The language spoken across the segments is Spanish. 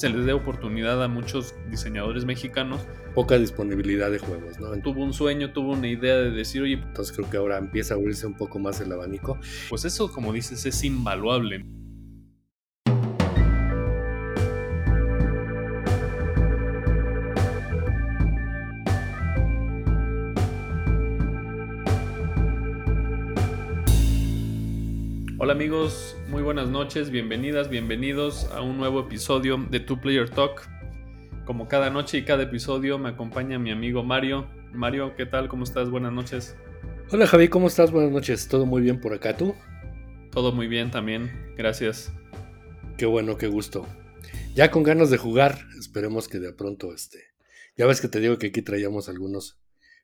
se les dé oportunidad a muchos diseñadores mexicanos. Poca disponibilidad de juegos, ¿no? Tuvo un sueño, tuvo una idea de decir, oye, entonces creo que ahora empieza a abrirse un poco más el abanico. Pues eso, como dices, es invaluable. Hola amigos, muy buenas noches, bienvenidas, bienvenidos a un nuevo episodio de Two Player Talk. Como cada noche y cada episodio me acompaña mi amigo Mario. Mario, ¿qué tal? ¿Cómo estás? Buenas noches. Hola Javi, ¿cómo estás? Buenas noches. ¿Todo muy bien por acá tú? Todo muy bien también, gracias. Qué bueno, qué gusto. Ya con ganas de jugar, esperemos que de pronto este. Ya ves que te digo que aquí traíamos algunos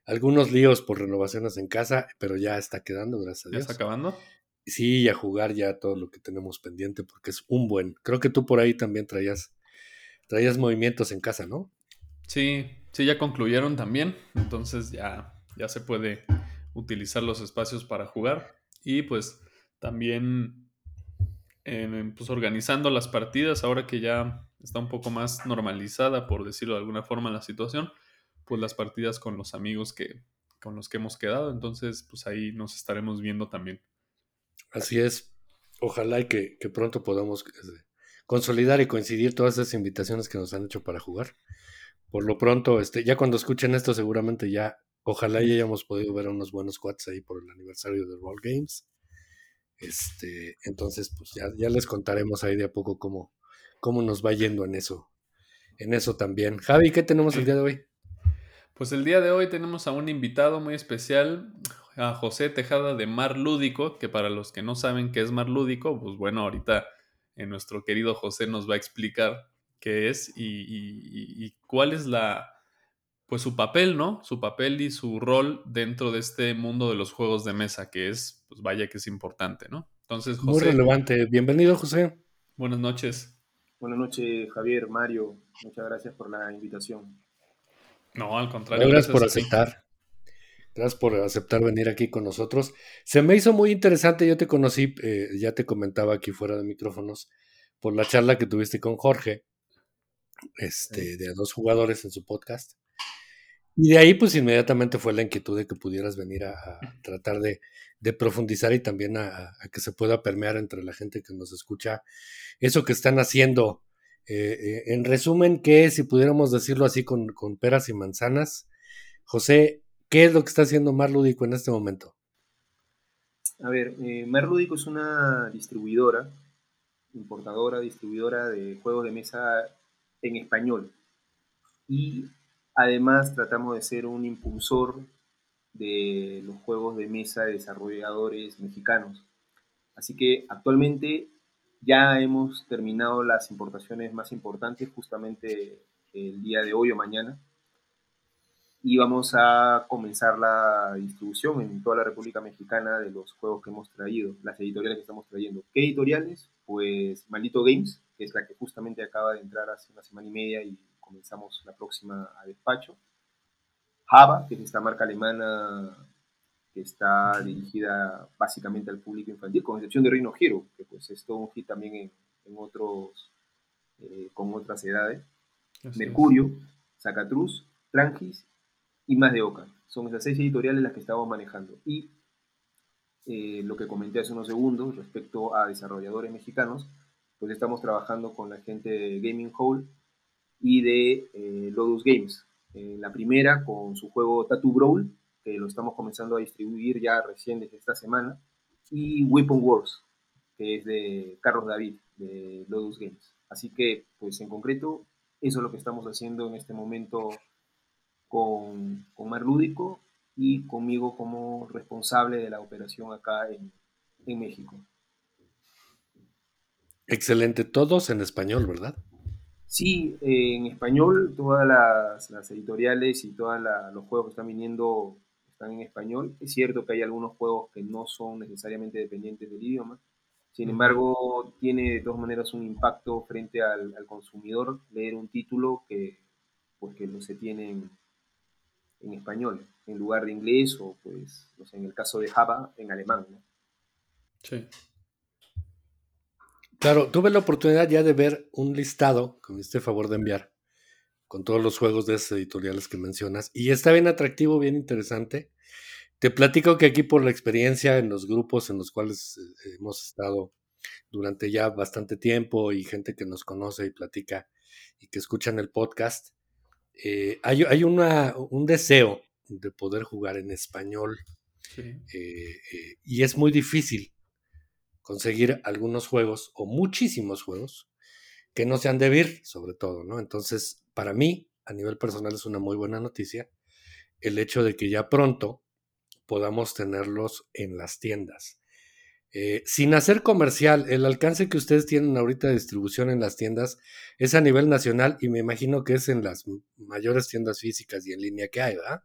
algunos líos por renovaciones en casa, pero ya está quedando, gracias a Dios. ¿Ya está acabando? Sí, y a jugar ya todo lo que tenemos pendiente, porque es un buen. Creo que tú por ahí también traías, traías movimientos en casa, ¿no? Sí, sí, ya concluyeron también, entonces ya, ya se puede utilizar los espacios para jugar y pues también pues organizando las partidas, ahora que ya está un poco más normalizada, por decirlo de alguna forma, la situación, pues las partidas con los amigos que, con los que hemos quedado, entonces pues ahí nos estaremos viendo también. Así es. Ojalá y que, pronto podamos este, consolidar y coincidir todas esas invitaciones que nos han hecho para jugar. Por lo pronto, este, ya cuando escuchen esto, seguramente ya, ojalá ya hayamos podido ver unos buenos quads ahí por el aniversario de Roll Games. Este, entonces, pues ya, ya les contaremos ahí de a poco cómo, cómo nos va yendo en eso. En eso también. Javi, ¿qué tenemos el día de hoy? Pues el día de hoy tenemos a un invitado muy especial, a José Tejada de Mar Lúdico, que para los que no saben qué es Mar Lúdico, pues bueno, ahorita eh, nuestro querido José nos va a explicar qué es y, cuál es la, pues su papel, ¿no? Su papel y su rol dentro de este mundo de los juegos de mesa, que es, pues vaya que es importante, ¿no? Entonces, José. Muy relevante. Bienvenido, José. Buenas noches. Buenas noches, Javier, Mario. Muchas gracias por la invitación. No, al contrario. Gracias, por aceptar. Gracias por aceptar venir aquí con nosotros. Se me hizo muy interesante, yo te conocí, eh, ya te comentaba aquí fuera de micrófonos, por la charla que tuviste con Jorge, este, de dos jugadores en su podcast. Y de ahí, pues inmediatamente fue la inquietud de que pudieras venir a, tratar de, profundizar y también a, que se pueda permear entre la gente que nos escucha eso que están haciendo. Eh, eh, en resumen, que si pudiéramos decirlo así con, con peras y manzanas, José, ¿Qué es lo que está haciendo Mar Lúdico en este momento? A ver, eh, Mar es una distribuidora, importadora, distribuidora de juegos de mesa en español. Y además tratamos de ser un impulsor de los juegos de mesa de desarrolladores mexicanos. Así que actualmente ya hemos terminado las importaciones más importantes justamente el día de hoy o mañana y vamos a comenzar la distribución en toda la República Mexicana de los juegos que hemos traído, las editoriales que estamos trayendo. ¿Qué editoriales? Pues Maldito Games, que es la que justamente acaba de entrar hace una semana y media y comenzamos la próxima a despacho. Java, que es esta marca alemana que está dirigida básicamente al público infantil, con excepción de Reino Hero, que pues es todo un hit también en, otros, eh, con otras edades. Mercurio, Zacatruz, Trangis y más de Oca. Son esas seis editoriales las que estamos manejando. Y eh, lo que comenté hace unos segundos respecto a desarrolladores mexicanos, pues estamos trabajando con la gente de Gaming Hall y de eh, Lotus Games. Eh, la primera con su juego Tattoo Brawl, que lo estamos comenzando a distribuir ya recién desde esta semana, y Weapon Wars, que es de Carlos David, de Lotus Games. Así que, pues en concreto, eso es lo que estamos haciendo en este momento con, con Mar Lúdico y conmigo como responsable de la operación acá en, en México. Excelente, todos en español, ¿verdad? Sí, en español, todas las, las editoriales y todos los juegos que están viniendo están en español. Es cierto que hay algunos juegos que no son necesariamente dependientes del idioma, sin embargo, tiene de todas maneras un impacto frente al, al consumidor leer un título que, pues, que no se tiene en español, en lugar de inglés o, pues, en el caso de Java, en alemán. Sí. Claro, tuve la oportunidad ya de ver un listado, con este favor de enviar, con todos los juegos de esas editoriales que mencionas, y está bien atractivo, bien interesante. Te platico que aquí por la experiencia en los grupos en los cuales eh, hemos estado durante ya bastante tiempo y gente que nos conoce y platica y que escuchan el podcast, eh, hay, hay una, un deseo de poder jugar en español eh, y es muy difícil conseguir algunos juegos o muchísimos juegos que no sean de vir, sobre todo, ¿no? Entonces, para mí, a nivel personal, es una muy buena noticia el hecho de que ya pronto podamos tenerlos en las tiendas. Eh, sin hacer comercial, el alcance que ustedes tienen ahorita de distribución en las tiendas es a nivel nacional y me imagino que es en las mayores tiendas físicas y en línea que hay, ¿verdad?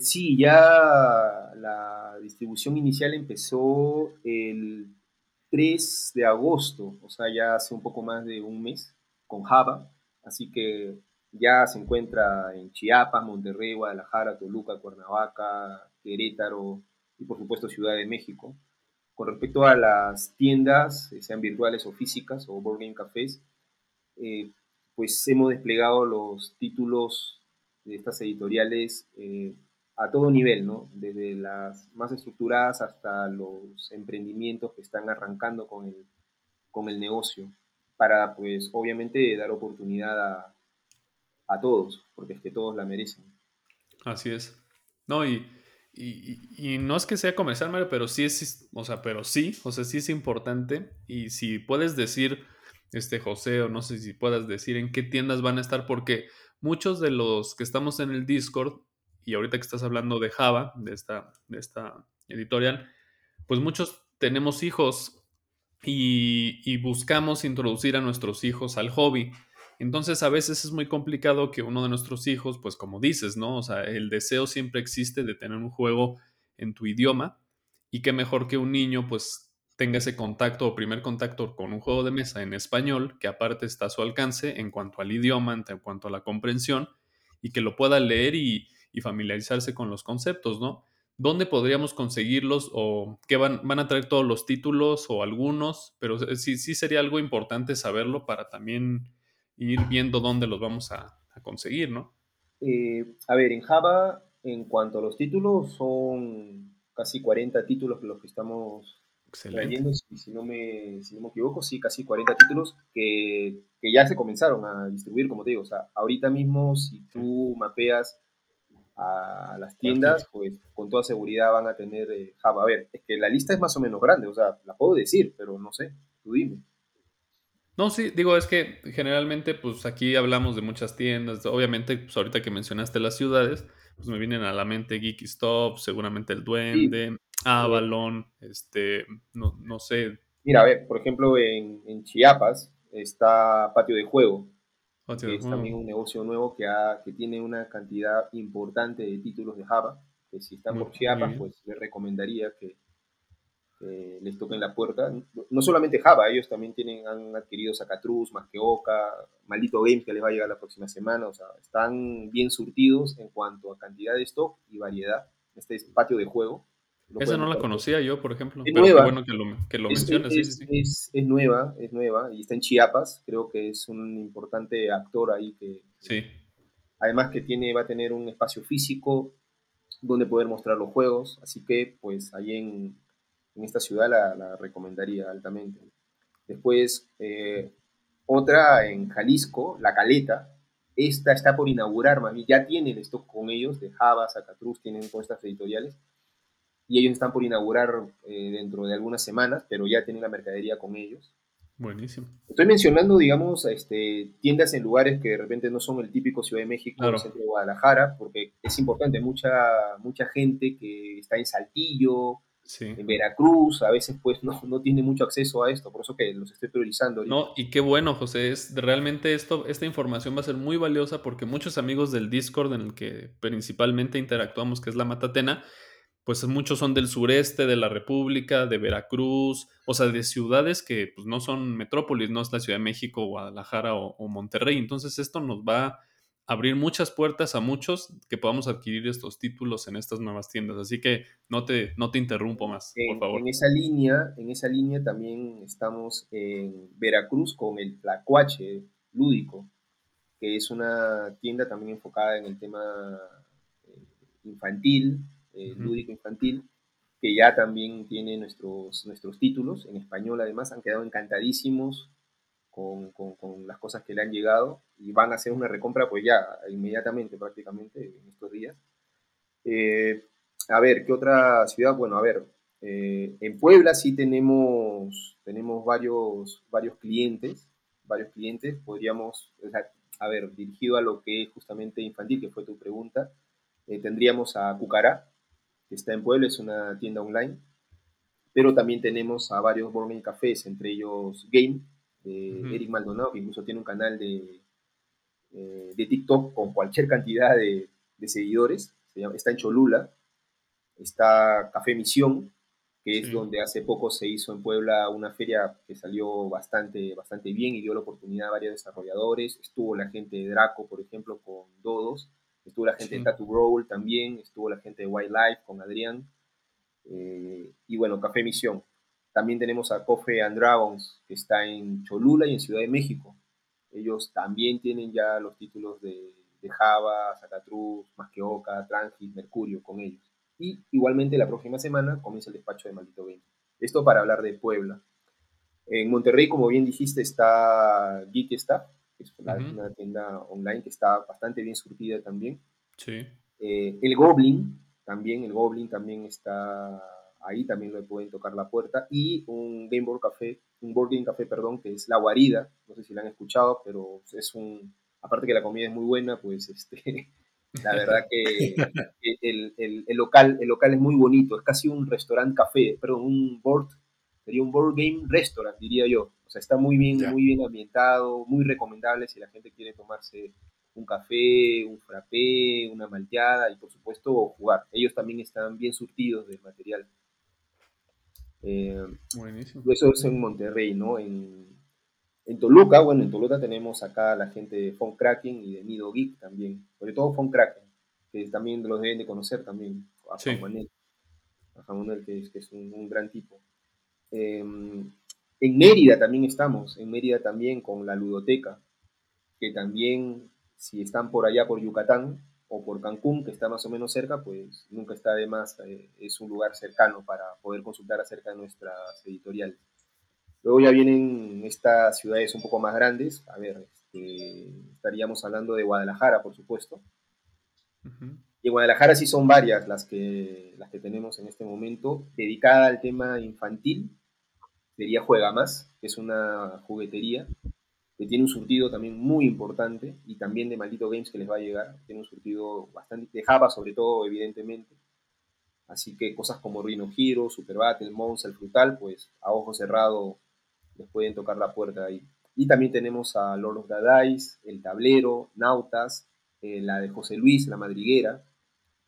sí, ya la distribución inicial empezó el 3 de agosto, o sea, ya hace un poco más de un mes, con Java, así que ya se encuentra en Chiapas, Monterrey, Guadalajara, Toluca, Cuernavaca, Querétaro y por supuesto Ciudad de México. Con respecto a las tiendas, sean virtuales o físicas o board game cafés, eh, pues hemos desplegado los títulos de estas editoriales eh, a todo nivel, ¿no? Desde las más estructuradas hasta los emprendimientos que están arrancando con el, con el negocio, para pues obviamente dar oportunidad a, a todos, porque es que todos la merecen. Así es. No, y, y, y, no es que sea comercial, Mario, pero sí es, o sea, pero sí, o sea, sí es importante. Y si puedes decir, este José, o no sé si puedas decir en qué tiendas van a estar, porque muchos de los que estamos en el Discord, y ahorita que estás hablando de Java, de esta, de esta editorial, pues muchos tenemos hijos y, buscamos introducir a nuestros hijos al hobby. Entonces a veces es muy complicado que uno de nuestros hijos, pues como dices, ¿no? O sea, el deseo siempre existe de tener un juego en tu idioma y qué mejor que un niño pues tenga ese contacto o primer contacto con un juego de mesa en español, que aparte está a su alcance en cuanto al idioma, en cuanto a la comprensión, y que lo pueda leer y, familiarizarse con los conceptos, ¿no? ¿Dónde podríamos conseguirlos o qué van, van a traer todos los títulos o algunos? Pero sí, sí sería algo importante saberlo para también ir viendo dónde los vamos a, conseguir, ¿no? Eh, a ver, en Java, en cuanto a los títulos, son casi 40 títulos los que estamos Excelente. si, no me, si no me equivoco, sí, casi 40 títulos que, que, ya se comenzaron a distribuir, como te digo. O sea, ahorita mismo, si tú mapeas a las tiendas, pues con toda seguridad van a tener eh, Java. A ver, es que la lista es más o menos grande, o sea, la puedo decir, pero no sé, tú dime. No, sí, digo, es que generalmente, pues aquí hablamos de muchas tiendas. Obviamente, pues ahorita que mencionaste las ciudades, pues me vienen a la mente Geeky Stop, seguramente el Duende, Avalon, este, no, no, sé. Mira, a ver, por ejemplo, en, en Chiapas está Patio de Juego, que es también un negocio nuevo que, ha, que tiene una cantidad importante de títulos de Java, que si están por Chiapas, pues les recomendaría que, les toquen la puerta. No solamente Java, ellos también tienen, han adquirido Zacatruz, Masqueoka, Maldito Games que les va a llegar la próxima semana, o sea, están bien surtidos en cuanto a cantidad de stock y variedad. Este es patio de juego, esa no la conocía yo, por ejemplo. Es nueva. bueno que lo, que lo es, mencionas. Es, Es, es, nueva, es nueva y está en Chiapas. Creo que es un importante actor ahí que. Sí. Además que tiene, va a tener un espacio físico donde poder mostrar los juegos. Así que, pues, ahí en, en esta ciudad la, la, recomendaría altamente. Después, eh, otra en Jalisco, La Caleta. Esta está por inaugurar, mami. Ya tienen esto con ellos, de Java, Zacatruz, tienen estas editoriales y ellos están por inaugurar eh, dentro de algunas semanas, pero ya tienen la mercadería con ellos. Buenísimo. Estoy mencionando, digamos, este, tiendas en lugares que de repente no son el típico Ciudad de México o el centro de Guadalajara, porque es importante, mucha, mucha gente que está en Saltillo, en Veracruz, a veces pues no, no tiene mucho acceso a esto, por eso que los estoy priorizando. No, y qué bueno, José, es realmente esto, esta información va a ser muy valiosa porque muchos amigos del Discord en el que principalmente interactuamos, que es la Matatena, pues muchos son del sureste de la República, de Veracruz, o sea, de ciudades que pues, no son metrópolis, no es la Ciudad de México, Guadalajara o, Monterrey. Entonces esto nos va abrir muchas puertas a muchos que podamos adquirir estos títulos en estas nuevas tiendas. Así que no te, no te interrumpo más, en, por favor. En esa línea, en esa línea también estamos en Veracruz con el Tlacuache Lúdico, que es una tienda también enfocada en el tema eh, infantil, eh, lúdico infantil, que ya también tiene nuestros, nuestros títulos en español además, han quedado encantadísimos con, con, las cosas que le han llegado y van a hacer una recompra pues ya inmediatamente prácticamente en estos días. Eh, a ver, ¿qué otra ciudad? Bueno, a ver, eh, en Puebla sí tenemos, tenemos varios, varios clientes, varios clientes, podríamos, a ver, dirigido a lo que es justamente infantil, que fue tu pregunta, eh, tendríamos a Cucará, que está en Puebla, es una tienda online, pero también tenemos a varios board cafés, entre ellos Game, de Eric Maldonado, que incluso tiene un canal de, eh, de TikTok con cualquier cantidad de, seguidores. está en Cholula. Está Café Misión, que es donde hace poco se hizo en Puebla una feria que salió bastante, bastante bien y dio la oportunidad a varios desarrolladores. Estuvo la gente de Draco, por ejemplo, con Dodos. Estuvo la gente de Tattoo Roll también. Estuvo la gente de Wildlife con Adrián. Eh, y bueno, Café Misión. También tenemos a Coffee and Dragons, que está en Cholula y en Ciudad de México. Ellos también tienen ya los títulos de, Java, Zacatruz, Masqueoka, Transit, Mercurio con ellos. Y igualmente la próxima semana comienza el despacho de Maldito Game. Esto para hablar de Puebla. En Monterrey, como bien dijiste, está Geek Staff, que es una, tienda online que está bastante bien surtida también. Sí. Eh, el Goblin, también, el Goblin también está ahí también le pueden tocar la puerta, y un Game Board Café, un Board Game Café, perdón, que es La Guarida, no sé si la han escuchado, pero es un, aparte que la comida es muy buena, pues este, la verdad que el, el, el, local, el local es muy bonito, es casi un restaurante café, perdón, un board, sería un board game restaurant, diría yo, o sea, está muy bien, muy bien ambientado, muy recomendable si la gente quiere tomarse un café, un frappé, una malteada y por supuesto jugar. Ellos también están bien surtidos de material. Eh, Buenísimo. Eso es en Monterrey, ¿no? En, en, Toluca, bueno, en Toluca tenemos acá la gente de Fon Kraken y de Nido Geek también, sobre todo Fon Kraken, que también los deben de conocer también, a Manuel, a que, es, un, gran tipo. Em, en Mérida también estamos, en Mérida también con la ludoteca, que también, si están por allá por Yucatán, o por Cancún, que está más o menos cerca, pues nunca está de más, eh, es un lugar cercano para poder consultar acerca de nuestras editoriales. Luego ya vienen estas ciudades un poco más grandes, a ver, este, estaríamos hablando de Guadalajara, por supuesto. Y en Guadalajara sí son varias las que, las que tenemos en este momento, dedicada al tema infantil, sería Juega Más, que es una juguetería que tiene un surtido también muy importante y también de Maldito Games que les va a llegar. Tiene un surtido bastante de Java, sobre todo, evidentemente. Así que cosas como Rhino Hero, Super Battle, Monster, el Frutal, pues a ojo cerrado les pueden tocar la puerta ahí. Y también tenemos a Lord of the Dice, El Tablero, Nautas, eh, la de José Luis, La Madriguera,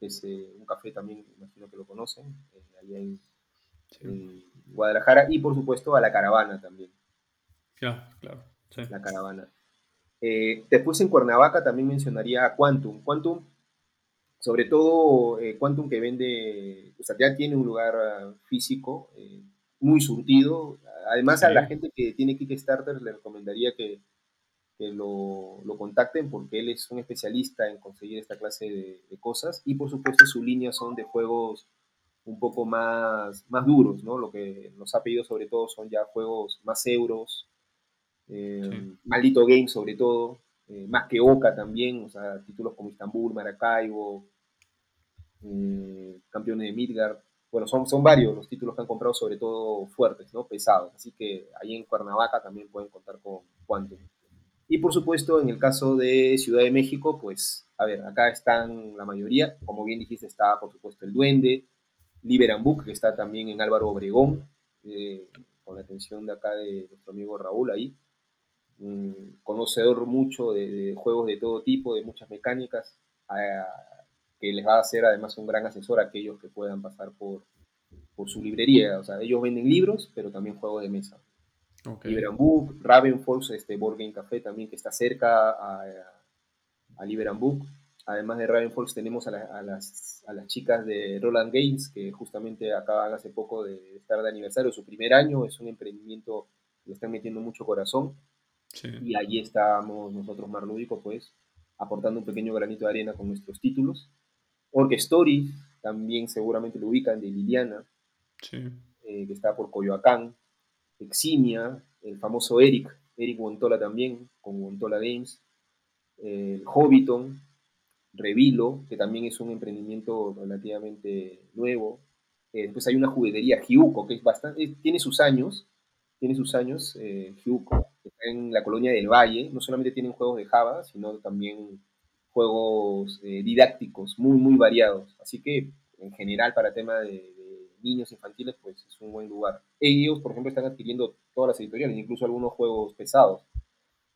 que es eh, un café también, imagino que lo conocen, eh, allá en, en, Guadalajara, y por supuesto a La Caravana también. Claro, claro la caravana. Eh, después en Cuernavaca también mencionaría a Quantum. Quantum, sobre todo eh, Quantum que vende, o sea, ya tiene un lugar ah, físico eh, muy surtido. Además, a la gente que tiene Kickstarter le recomendaría que, que lo, lo, contacten porque él es un especialista en conseguir esta clase de, de, cosas y por supuesto su línea son de juegos un poco más, más duros, ¿no? Lo que nos ha pedido sobre todo son ya juegos más euros, eh, Maldito Game sobre todo, eh, más que Oca también, o sea, títulos como Istanbul, Maracaibo, eh, Campeones de Midgard, bueno, son, son varios los títulos que han comprado, sobre todo fuertes, ¿no? Pesados, así que ahí en Cuernavaca también pueden contar con Quantum. Y por supuesto, en el caso de Ciudad de México, pues, a ver, acá están la mayoría, como bien dijiste, está por supuesto el Duende, Liberan Book, que está también en Álvaro Obregón, con la atención de acá de nuestro amigo Raúl ahí un conocedor mucho de, juegos de todo tipo, de muchas mecánicas, que les va a hacer además un gran asesor a aquellos que puedan pasar por, por su librería. O sea, ellos venden libros, pero también juegos de mesa. Okay. Ravenforce, este Board Game Café también, que está cerca, a, a Liberan Book. Además de Ravenfolks tenemos a, las, a, las, chicas de Roland Games, que justamente acaban hace poco de estar de aniversario, su primer año, es un emprendimiento que le están metiendo mucho corazón. Y allí estamos nosotros, Marlúdico, pues, aportando un pequeño granito de arena con nuestros títulos. Orque Story, también seguramente lo ubican, de Liliana, eh, que está por Coyoacán. Eximia, el famoso Eric, Eric Wontola también, con Wontola Games. El Hobbiton, Revilo, que también es un emprendimiento relativamente nuevo. Eh, después hay una juguetería, Hyuko, que es bastante, tiene sus años, tiene sus años, eh, que está en la colonia del Valle. No solamente tienen juegos de Java, sino también juegos eh, didácticos muy, muy variados. Así que, en general, para tema de, niños infantiles, pues es un buen lugar. Ellos, por ejemplo, están adquiriendo todas las editoriales, incluso algunos juegos pesados,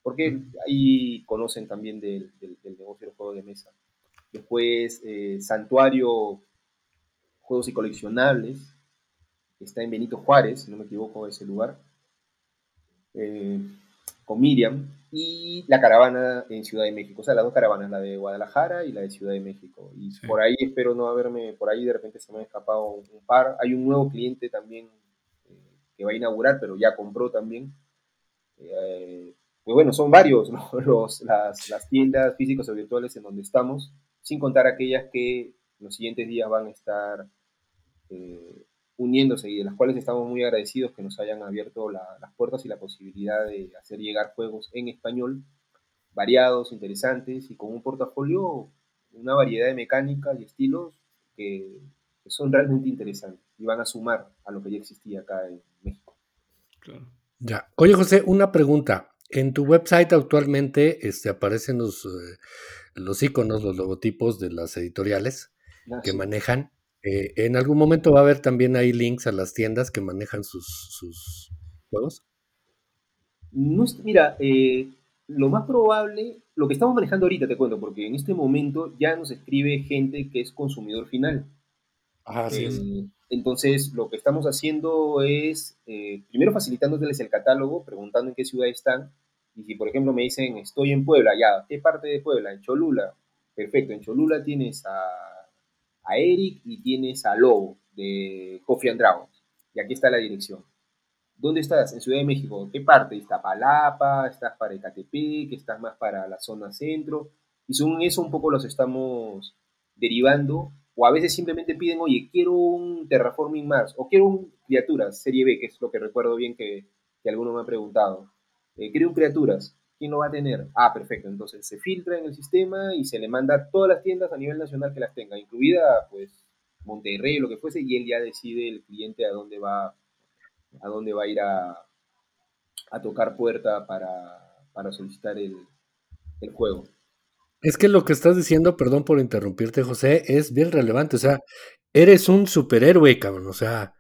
porque ahí conocen también del, del, del negocio del juego de mesa. Después, eh, Santuario Juegos y Coleccionables, está en Benito Juárez, si no me equivoco, ese lugar, eh, con Miriam, y la caravana en Ciudad de México, o sea, las dos caravanas, la de Guadalajara y la de Ciudad de México. Y por ahí espero no haberme, por ahí de repente se me ha escapado un par. Hay un nuevo cliente también eh, que va a inaugurar, pero ya compró también pues bueno, son varios Los, las, tiendas físicas o virtuales en donde estamos, sin contar aquellas que los siguientes días van a estar eh, uniéndose y de las cuales estamos muy agradecidos que nos hayan abierto las puertas y la posibilidad de hacer llegar juegos en español variados, interesantes y con un portafolio, una variedad de mecánicas y estilos que, que son realmente interesantes y van a sumar a lo que ya existía acá en México. Claro. Ya. Oye, José, una pregunta. En tu website actualmente este, aparecen los, eh, los iconos, los logotipos de las editoriales ah, que manejan. Eh, en algún momento va a haber también ahí links a las tiendas que manejan sus, sus juegos. No, mira, eh, lo más probable, lo que estamos manejando ahorita te cuento, porque en este momento ya nos escribe gente que es consumidor final. Ah, sí. Entonces, lo que estamos haciendo es, eh, primero facilitándoles el catálogo, preguntando en qué ciudad están. Y si, por ejemplo, me dicen, estoy en Puebla, ya, ¿qué parte de Puebla? En Cholula. Perfecto, en Cholula tienes a, a Eric y tienes a Lobo de Coffee and Dragons. Y aquí está la dirección. ¿Dónde estás? En Ciudad de México. ¿Qué parte? Palapa? ¿Estás para Ecatepec? ¿Estás más para la zona centro? Y según eso un poco los estamos derivando o a veces simplemente piden, oye, quiero un Terraforming Mars, o quiero un Criaturas, Serie B, que es lo que recuerdo bien que, que alguno me ha preguntado. Eh, quiero un Criaturas, ¿quién lo va a tener? Ah, perfecto, entonces se filtra en el sistema y se le manda a todas las tiendas a nivel nacional que las tenga, incluida pues Monterrey, lo que fuese, y él ya decide el cliente a dónde va, a dónde va a ir a, a tocar puerta para, para solicitar el, el juego. Es que lo que estás diciendo, perdón por interrumpirte, José, es bien relevante. O sea, eres un superhéroe, cabrón. O sea,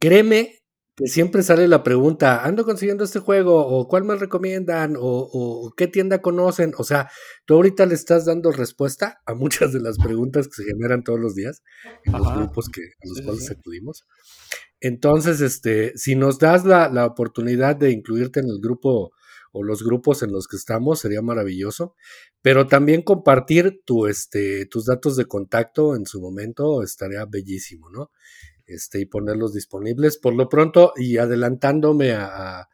créeme que siempre sale la pregunta, ando consiguiendo este juego, o cuál me recomiendan, o, qué tienda conocen. O sea, tú ahorita le estás dando respuesta a muchas de las preguntas que se generan todos los días en los grupos que, a los cuales acudimos. Entonces, este, si nos das la, la oportunidad de incluirte en el grupo o los grupos en los que estamos, sería maravilloso. Pero también compartir tu, este, tus datos de contacto en su momento estaría bellísimo, ¿no? Este, y ponerlos disponibles. Por lo pronto, y adelantándome a,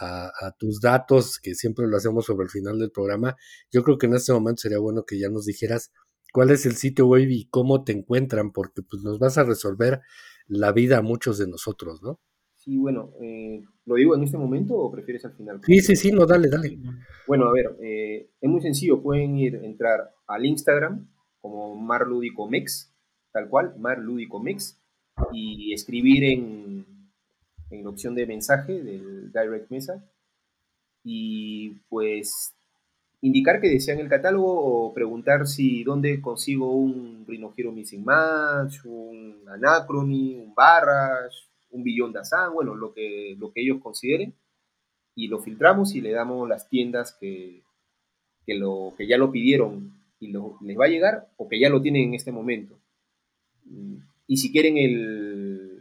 a, tus datos, que siempre lo hacemos sobre el final del programa, yo creo que en este momento sería bueno que ya nos dijeras cuál es el sitio web y cómo te encuentran, porque pues nos vas a resolver la vida a muchos de nosotros, ¿no? Sí, bueno, eh, ¿lo digo en este momento o prefieres al final? Sí, sí, sí, no, dale, dale. Bueno, a ver, eh, es muy sencillo, pueden ir, entrar al Instagram como Marludicomex, tal cual, Marludicomex, y escribir en, en la opción de mensaje del Direct Mesa, y pues indicar que desean el catálogo o preguntar si dónde consigo un Rhino Hero Missing Match, un Anachrony, un Barras, un billón de asán, bueno, lo que, lo que ellos consideren, y lo filtramos y le damos las tiendas que, que, lo, que ya lo pidieron y les va a llegar o que ya lo tienen en este momento. Y si quieren el,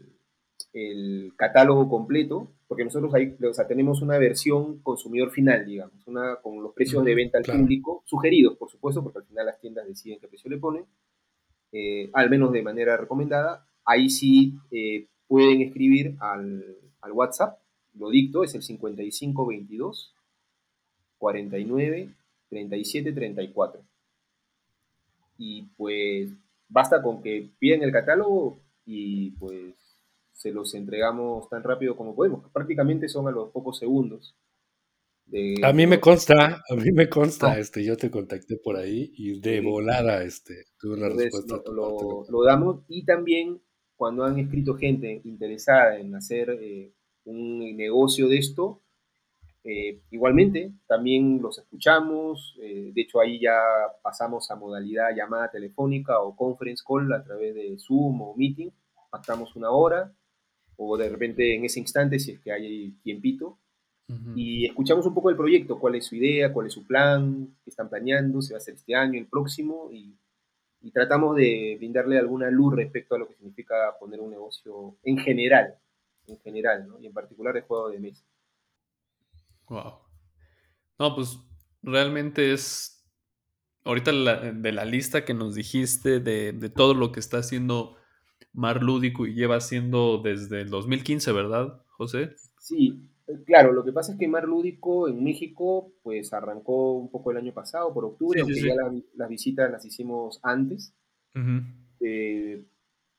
el catálogo completo, porque nosotros ahí o sea, tenemos una versión consumidor final, digamos, una con los precios de venta al público, sugeridos, por supuesto, porque al final las tiendas deciden qué precio le ponen, eh, al menos de manera recomendada. Ahí sí eh, pueden escribir al, al, WhatsApp, lo dicto, es el 5522 49 37 34. Y pues basta con que piden el catálogo y pues se los entregamos tan rápido como podemos. Prácticamente son a los pocos segundos. a mí me consta, a mí me consta, ah. este, yo te contacté por ahí y de volada, este, tuve una respuesta. Lo, damos y también cuando han escrito gente interesada en hacer eh, un negocio de esto, eh, igualmente, también los escuchamos, eh, de hecho ahí ya pasamos a modalidad llamada telefónica o conference call a través de Zoom o Meeting, pactamos una hora, o de repente en ese instante, si es que hay tiempito, y escuchamos un poco el proyecto, cuál es su idea, cuál es su plan, qué están planeando, si va a ser este año, el próximo, y, tratamos de brindarle alguna luz respecto a lo que significa poner un negocio en general, en general, ¿no? y en particular el juego de mesa. Wow. No, pues realmente es ahorita de la lista que nos dijiste de, de todo lo que está haciendo Mar Lúdico y lleva haciendo desde el 2015, ¿verdad, José? Sí, claro, lo que pasa es que Mar Lúdico en México pues arrancó un poco el año pasado, por octubre, aunque ya las visitas las hicimos antes. Eh,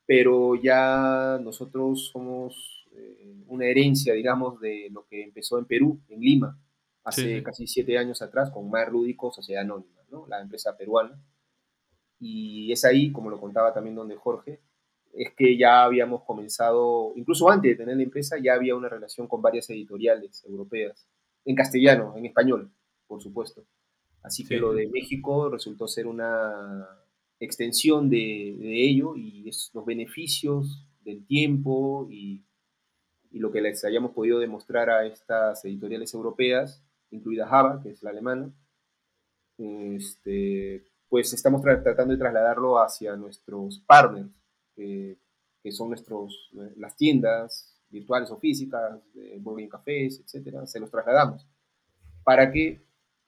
pero ya nosotros somos eh, una herencia, digamos, de lo que empezó en Perú, en Lima, hace casi siete años atrás, con Mar Lúdico, Sociedad Anónima, ¿no? la empresa peruana. Y es ahí, como lo contaba también donde Jorge, es que ya habíamos comenzado, incluso antes de tener la empresa, ya había una relación con varias editoriales europeas, en castellano, en español, por supuesto. Así que lo de México resultó ser una extensión de, ello y es los beneficios del tiempo y, lo que les hayamos podido demostrar a estas editoriales europeas, incluida Java, que es la alemana, este, pues estamos tratando de trasladarlo hacia nuestros partners que son nuestros, eh, las tiendas virtuales o físicas, Boarding Cafés, etcétera, se los trasladamos para que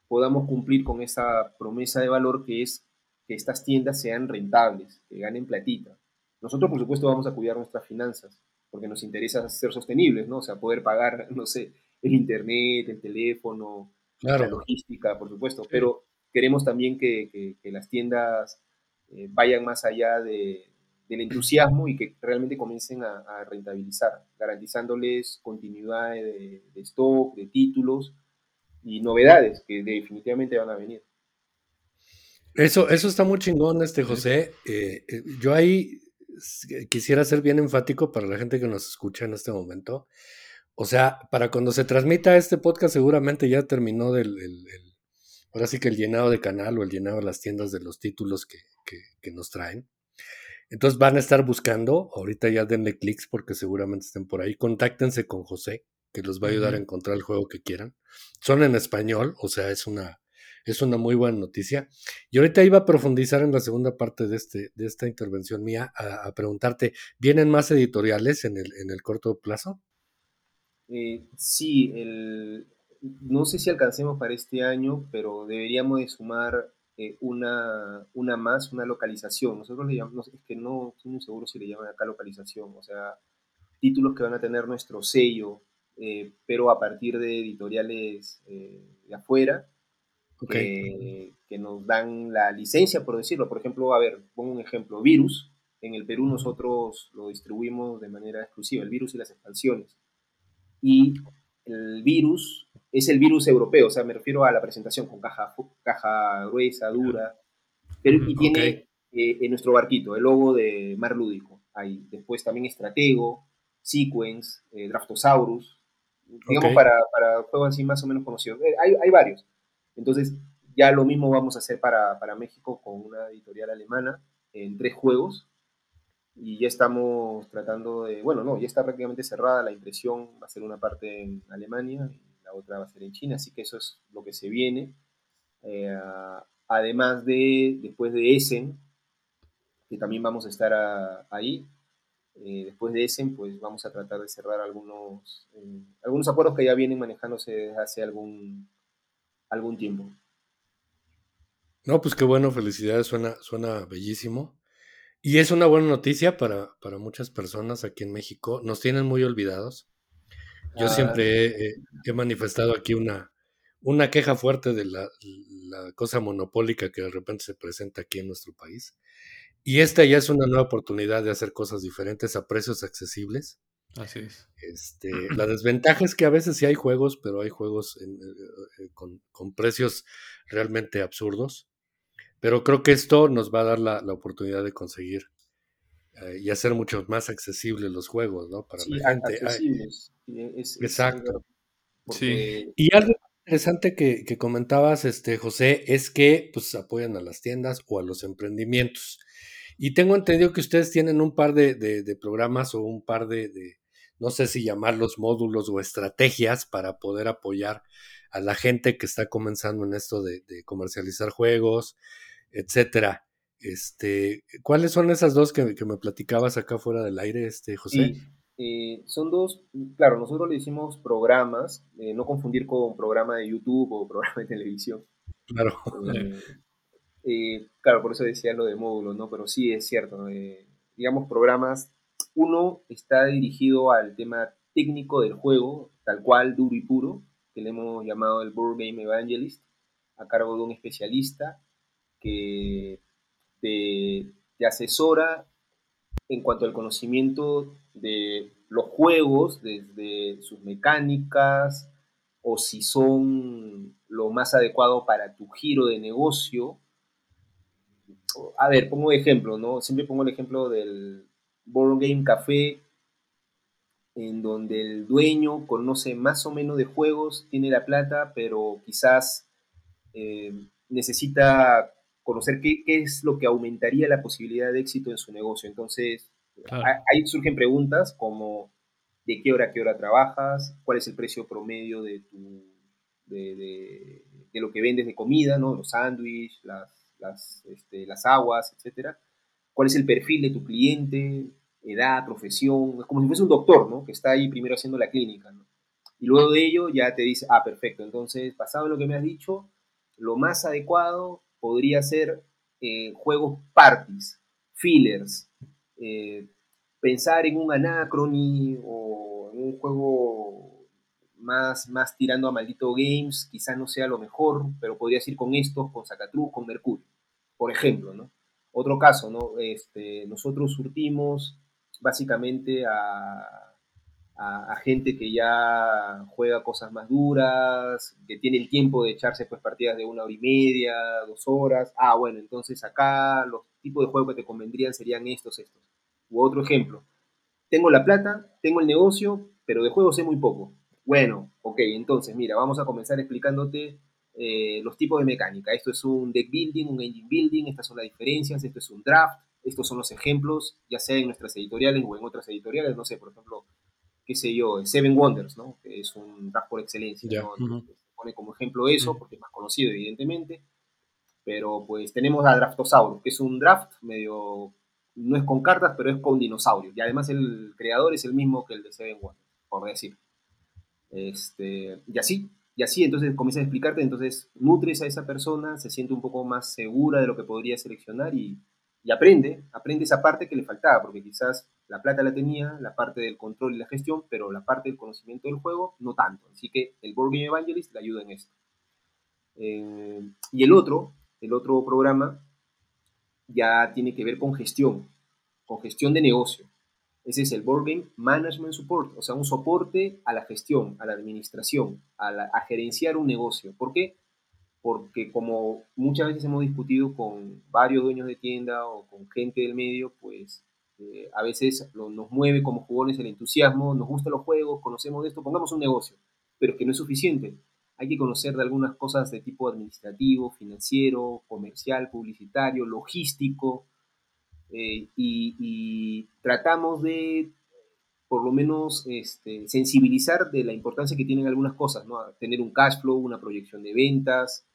podamos cumplir con esa promesa de valor que es que estas tiendas sean rentables, que ganen platita. Nosotros, por supuesto, vamos a cuidar nuestras finanzas, porque nos interesa ser sostenibles, ¿no? O sea, poder pagar, no sé, el internet, el teléfono, la logística, por supuesto, pero queremos también que, que, las tiendas eh, vayan más allá de, del entusiasmo y que realmente comiencen a, rentabilizar, garantizándoles continuidad de, stock, de títulos y novedades que definitivamente van a venir. Eso, eso está muy chingón, este José. Eh, eh, yo ahí quisiera ser bien enfático para la gente que nos escucha en este momento. O sea, para cuando se transmita este podcast, seguramente ya terminó del, ahora sí que el llenado de canal o el llenado de las tiendas de los títulos que, que nos traen. Entonces van a estar buscando, ahorita ya denle clics porque seguramente estén por ahí. Contáctense con José, que los va a ayudar a encontrar el juego que quieran. Son en español, o sea, es una, es una muy buena noticia. Y ahorita iba a profundizar en la segunda parte de, este, de esta intervención mía, a, preguntarte, ¿vienen más editoriales en el, en el corto plazo? Eh, sí, no sé si alcancemos para este año, pero deberíamos de sumar eh, una, una más, una localización. Nosotros le llamamos, es que no estoy muy seguro si le llaman acá localización, o sea, títulos que van a tener nuestro sello, eh, pero a partir de editoriales de afuera, que nos dan la licencia, por decirlo. Por ejemplo, a ver, pongo un ejemplo, Virus. En el Perú nosotros lo distribuimos de manera exclusiva, el virus y las expansiones. Y el virus es el virus europeo, o sea, me refiero a la presentación con caja, caja gruesa, dura, pero, y tiene eh, en nuestro barquito el logo de Mar Lúdico. Ahí. Después también Estratego, Sequence, eh, Draftosaurus, digamos para, para, juegos así más o menos conocidos. Eh, hay, hay, varios. Entonces, ya lo mismo vamos a hacer para, para México con una editorial alemana en tres juegos y ya estamos tratando de, bueno, no, ya está prácticamente cerrada la impresión, va a ser una parte en Alemania y la otra va a ser en China, así que eso es lo que se viene. Eh, además de, después de Essen, que también vamos a estar ahí, Eh, después de ese, pues vamos a tratar de cerrar algunos, eh, algunos acuerdos que ya vienen manejándose desde hace algún, algún tiempo. No, pues qué bueno, felicidades, suena, suena bellísimo. Y es una buena noticia para, para muchas personas aquí en México. Nos tienen muy olvidados. Yo Ah, siempre he, he manifestado aquí una, una queja fuerte de la, la cosa monopólica que de repente se presenta aquí en nuestro país. Y esta ya es una nueva oportunidad de hacer cosas diferentes a precios accesibles. Así es. Este, la desventaja es que a veces sí hay juegos, pero hay juegos en, eh, eh, con, con precios realmente absurdos. Pero creo que esto nos va a dar la, la oportunidad de conseguir eh, y hacer mucho más accesibles los juegos, ¿no? Para sí, la gente. Ay, accesibles. Sí, es- es- exacto. porque- Y algo interesante que, que comentabas, este, José, es que pues apoyan a las tiendas o a los emprendimientos. Y tengo entendido que ustedes tienen un par de, de- de programas o un par de, de, no sé si llamarlos módulos o estrategias para poder apoyar a la gente que está comenzando en esto de, comercializar juegos, etcétera. Este, ¿cuáles son esas dos que, que me platicabas acá fuera del aire, este, José? Sí, eh, son dos, claro, nosotros le decimos programas, eh, no confundir con programa de YouTube o programa de televisión. Claro. Eh, claro, por eso decía lo de módulos, ¿no? Pero sí es cierto. eh, digamos, programas, uno está dirigido al tema técnico del juego, tal cual, duro y puro, que le hemos llamado el Board Game Evangelist, a cargo de un especialista que te asesora en cuanto al conocimiento de los juegos, desde sus mecánicas, o si son lo más adecuado para tu giro de negocio. A ver, pongo ejemplo, ¿no? Siempre pongo el ejemplo del Board Game Café, en donde el dueño conoce más o menos de juegos, tiene la plata, pero quizás eh, necesita conocer qué, qué, es lo que aumentaría la posibilidad de éxito en su negocio. Entonces, claro. ahí surgen preguntas como de qué hora a qué hora trabajas, cuál es el precio promedio de, tu, de, de, de lo que vendes de comida, ¿no? los sándwiches, las, las, este, las aguas, etcétera. ¿Cuál es el perfil de tu cliente? edad, profesión, es como si fuese un doctor, ¿no? Que está ahí primero haciendo la clínica, ¿no? Y luego de ello ya te dice, ah, perfecto, entonces, basado en lo que me has dicho, lo más adecuado podría ser eh, juegos parties, fillers, eh, pensar en un Anacrony o en un juego más, más tirando a maldito games, quizás no sea lo mejor, pero podrías ir con estos, con Zacatruz, con Mercurio, por ejemplo, ¿no? Otro caso, ¿no? Este, nosotros surtimos básicamente a, a, gente que ya juega cosas más duras, que tiene el tiempo de echarse pues partidas de una hora y media, dos horas. Ah, bueno, entonces acá los tipos de juegos que te convendrían serían estos, estos. U otro ejemplo, tengo la plata, tengo el negocio, pero de juegos sé muy poco. Bueno, ok, entonces mira, vamos a comenzar explicándote eh, los tipos de mecánica. Esto es un deck building, un engine building, estas son las diferencias, esto es un draft, estos son los ejemplos, ya sea en nuestras editoriales o en otras editoriales, no sé, por ejemplo, qué sé yo, Seven Wonders, ¿no? Que es un draft por excelencia, yeah. ¿no? Uh -huh. Se pone como ejemplo eso, porque es más conocido, evidentemente, pero pues tenemos a Draftosaurus, que es un draft medio, no es con cartas, pero es con dinosaurios, y además el creador es el mismo que el de Seven Wonders, por decir. Este, y así, y así entonces comienzas a explicarte, entonces nutres a esa persona, se siente un poco más segura de lo que podría seleccionar y, aprende, aprende esa parte que le faltaba, porque quizás la plata la tenía, la parte del control y la gestión, pero la parte del conocimiento del juego no tanto. Así que el Board Game Evangelist le ayuda en esto. Eh, y el otro, el otro programa ya tiene que ver con gestión, con gestión de negocio. Ese es el Board Game Management Support, o sea, un soporte a la gestión, a la administración, a, gerenciar un negocio. ¿Por qué? Porque como muchas veces hemos discutido con varios dueños de tienda o con gente del medio, pues eh, a veces nos mueve como jugones el entusiasmo, nos gustan los juegos, conocemos de esto, pongamos un negocio, pero que no es suficiente. Hay que conocer de algunas cosas de tipo administrativo, financiero, comercial, publicitario, logístico, eh, y, y, tratamos de, por lo menos, este, sensibilizar de la importancia que tienen algunas cosas, ¿no? Tener un cash flow, una proyección de ventas,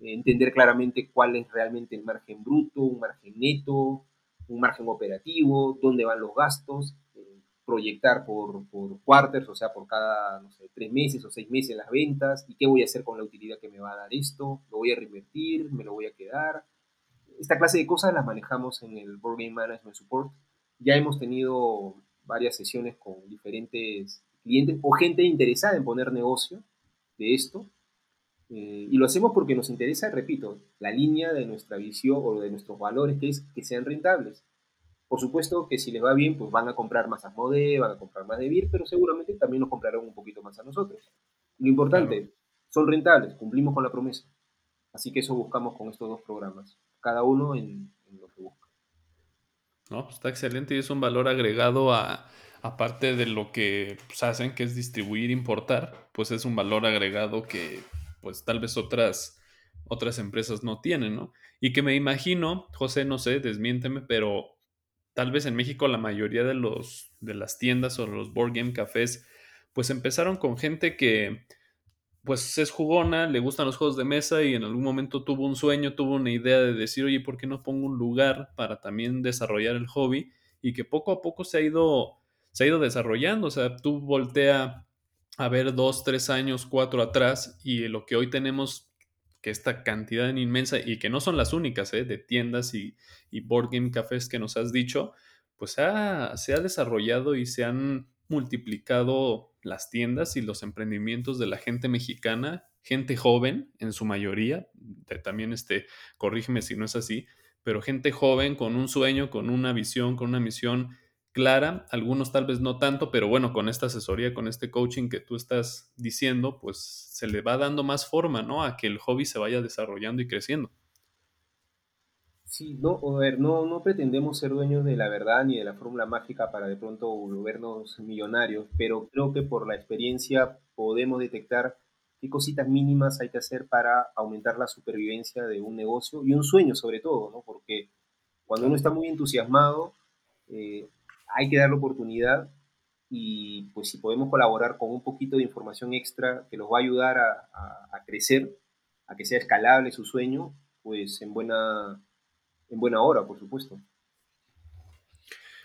entender claramente cuál es realmente el margen bruto, un margen neto, un margen operativo, dónde van los gastos, eh, proyectar por, por quarters, o sea, por cada, no sé, tres meses o seis meses las ventas, y qué voy a hacer con la utilidad que me va a dar esto, lo voy a reinvertir, me lo voy a quedar. Esta clase de cosas las manejamos en el Board Game Management Support. Ya hemos tenido varias sesiones con diferentes clientes o gente interesada en poner negocio de esto. Eh, y lo hacemos porque nos interesa, repito, la línea de nuestra visión o de nuestros valores, que es que sean rentables. Por supuesto que si les va bien, pues van a comprar más a Mode, van a comprar más de Vir, pero seguramente también nos comprarán un poquito más a nosotros. Lo importante, son rentables, cumplimos con la promesa. Así que eso buscamos con estos dos programas, cada uno en, lo que busca. No, pues está excelente y es un valor agregado a, aparte de lo que pues, hacen, que es distribuir, importar, pues es un valor agregado que pues tal vez otras, otras empresas no tienen, ¿no? Y que me imagino, José, no sé, desmiénteme, pero tal vez en México la mayoría de, los, de las tiendas o los board game cafés, pues empezaron con gente que pues es jugona, le gustan los juegos de mesa y en algún momento tuvo un sueño, tuvo una idea de decir, oye, ¿por qué no pongo un lugar para también desarrollar el hobby? Y que poco a poco se ha ido, se ha ido desarrollando. O sea, tú voltea a ver dos, tres años, cuatro atrás y lo que hoy tenemos, que esta cantidad inmensa y que no son las únicas, ¿eh? de tiendas y, y board game cafés que nos has dicho, pues se ha desarrollado y se han multiplicado las tiendas y los emprendimientos de la gente mexicana, gente joven en su mayoría, también este, corrígeme si no es así, pero gente joven con un sueño, con una visión, con una misión clara, algunos tal vez no tanto, pero bueno, con esta asesoría, con este coaching que tú estás diciendo, pues se le va dando más forma, ¿no? A que el hobby se vaya desarrollando y creciendo. Sí, no, a ver, no, no pretendemos ser dueños de la verdad ni de la fórmula mágica para de pronto volvernos millonarios, pero creo que por la experiencia podemos detectar qué cositas mínimas hay que hacer para aumentar la supervivencia de un negocio y un sueño sobre todo, ¿no? Porque cuando uno está muy entusiasmado, eh, hay que dar la oportunidad y pues si podemos colaborar con un poquito de información extra que los va a ayudar a, crecer, a que sea escalable su sueño, pues en buena, en buena hora, por supuesto.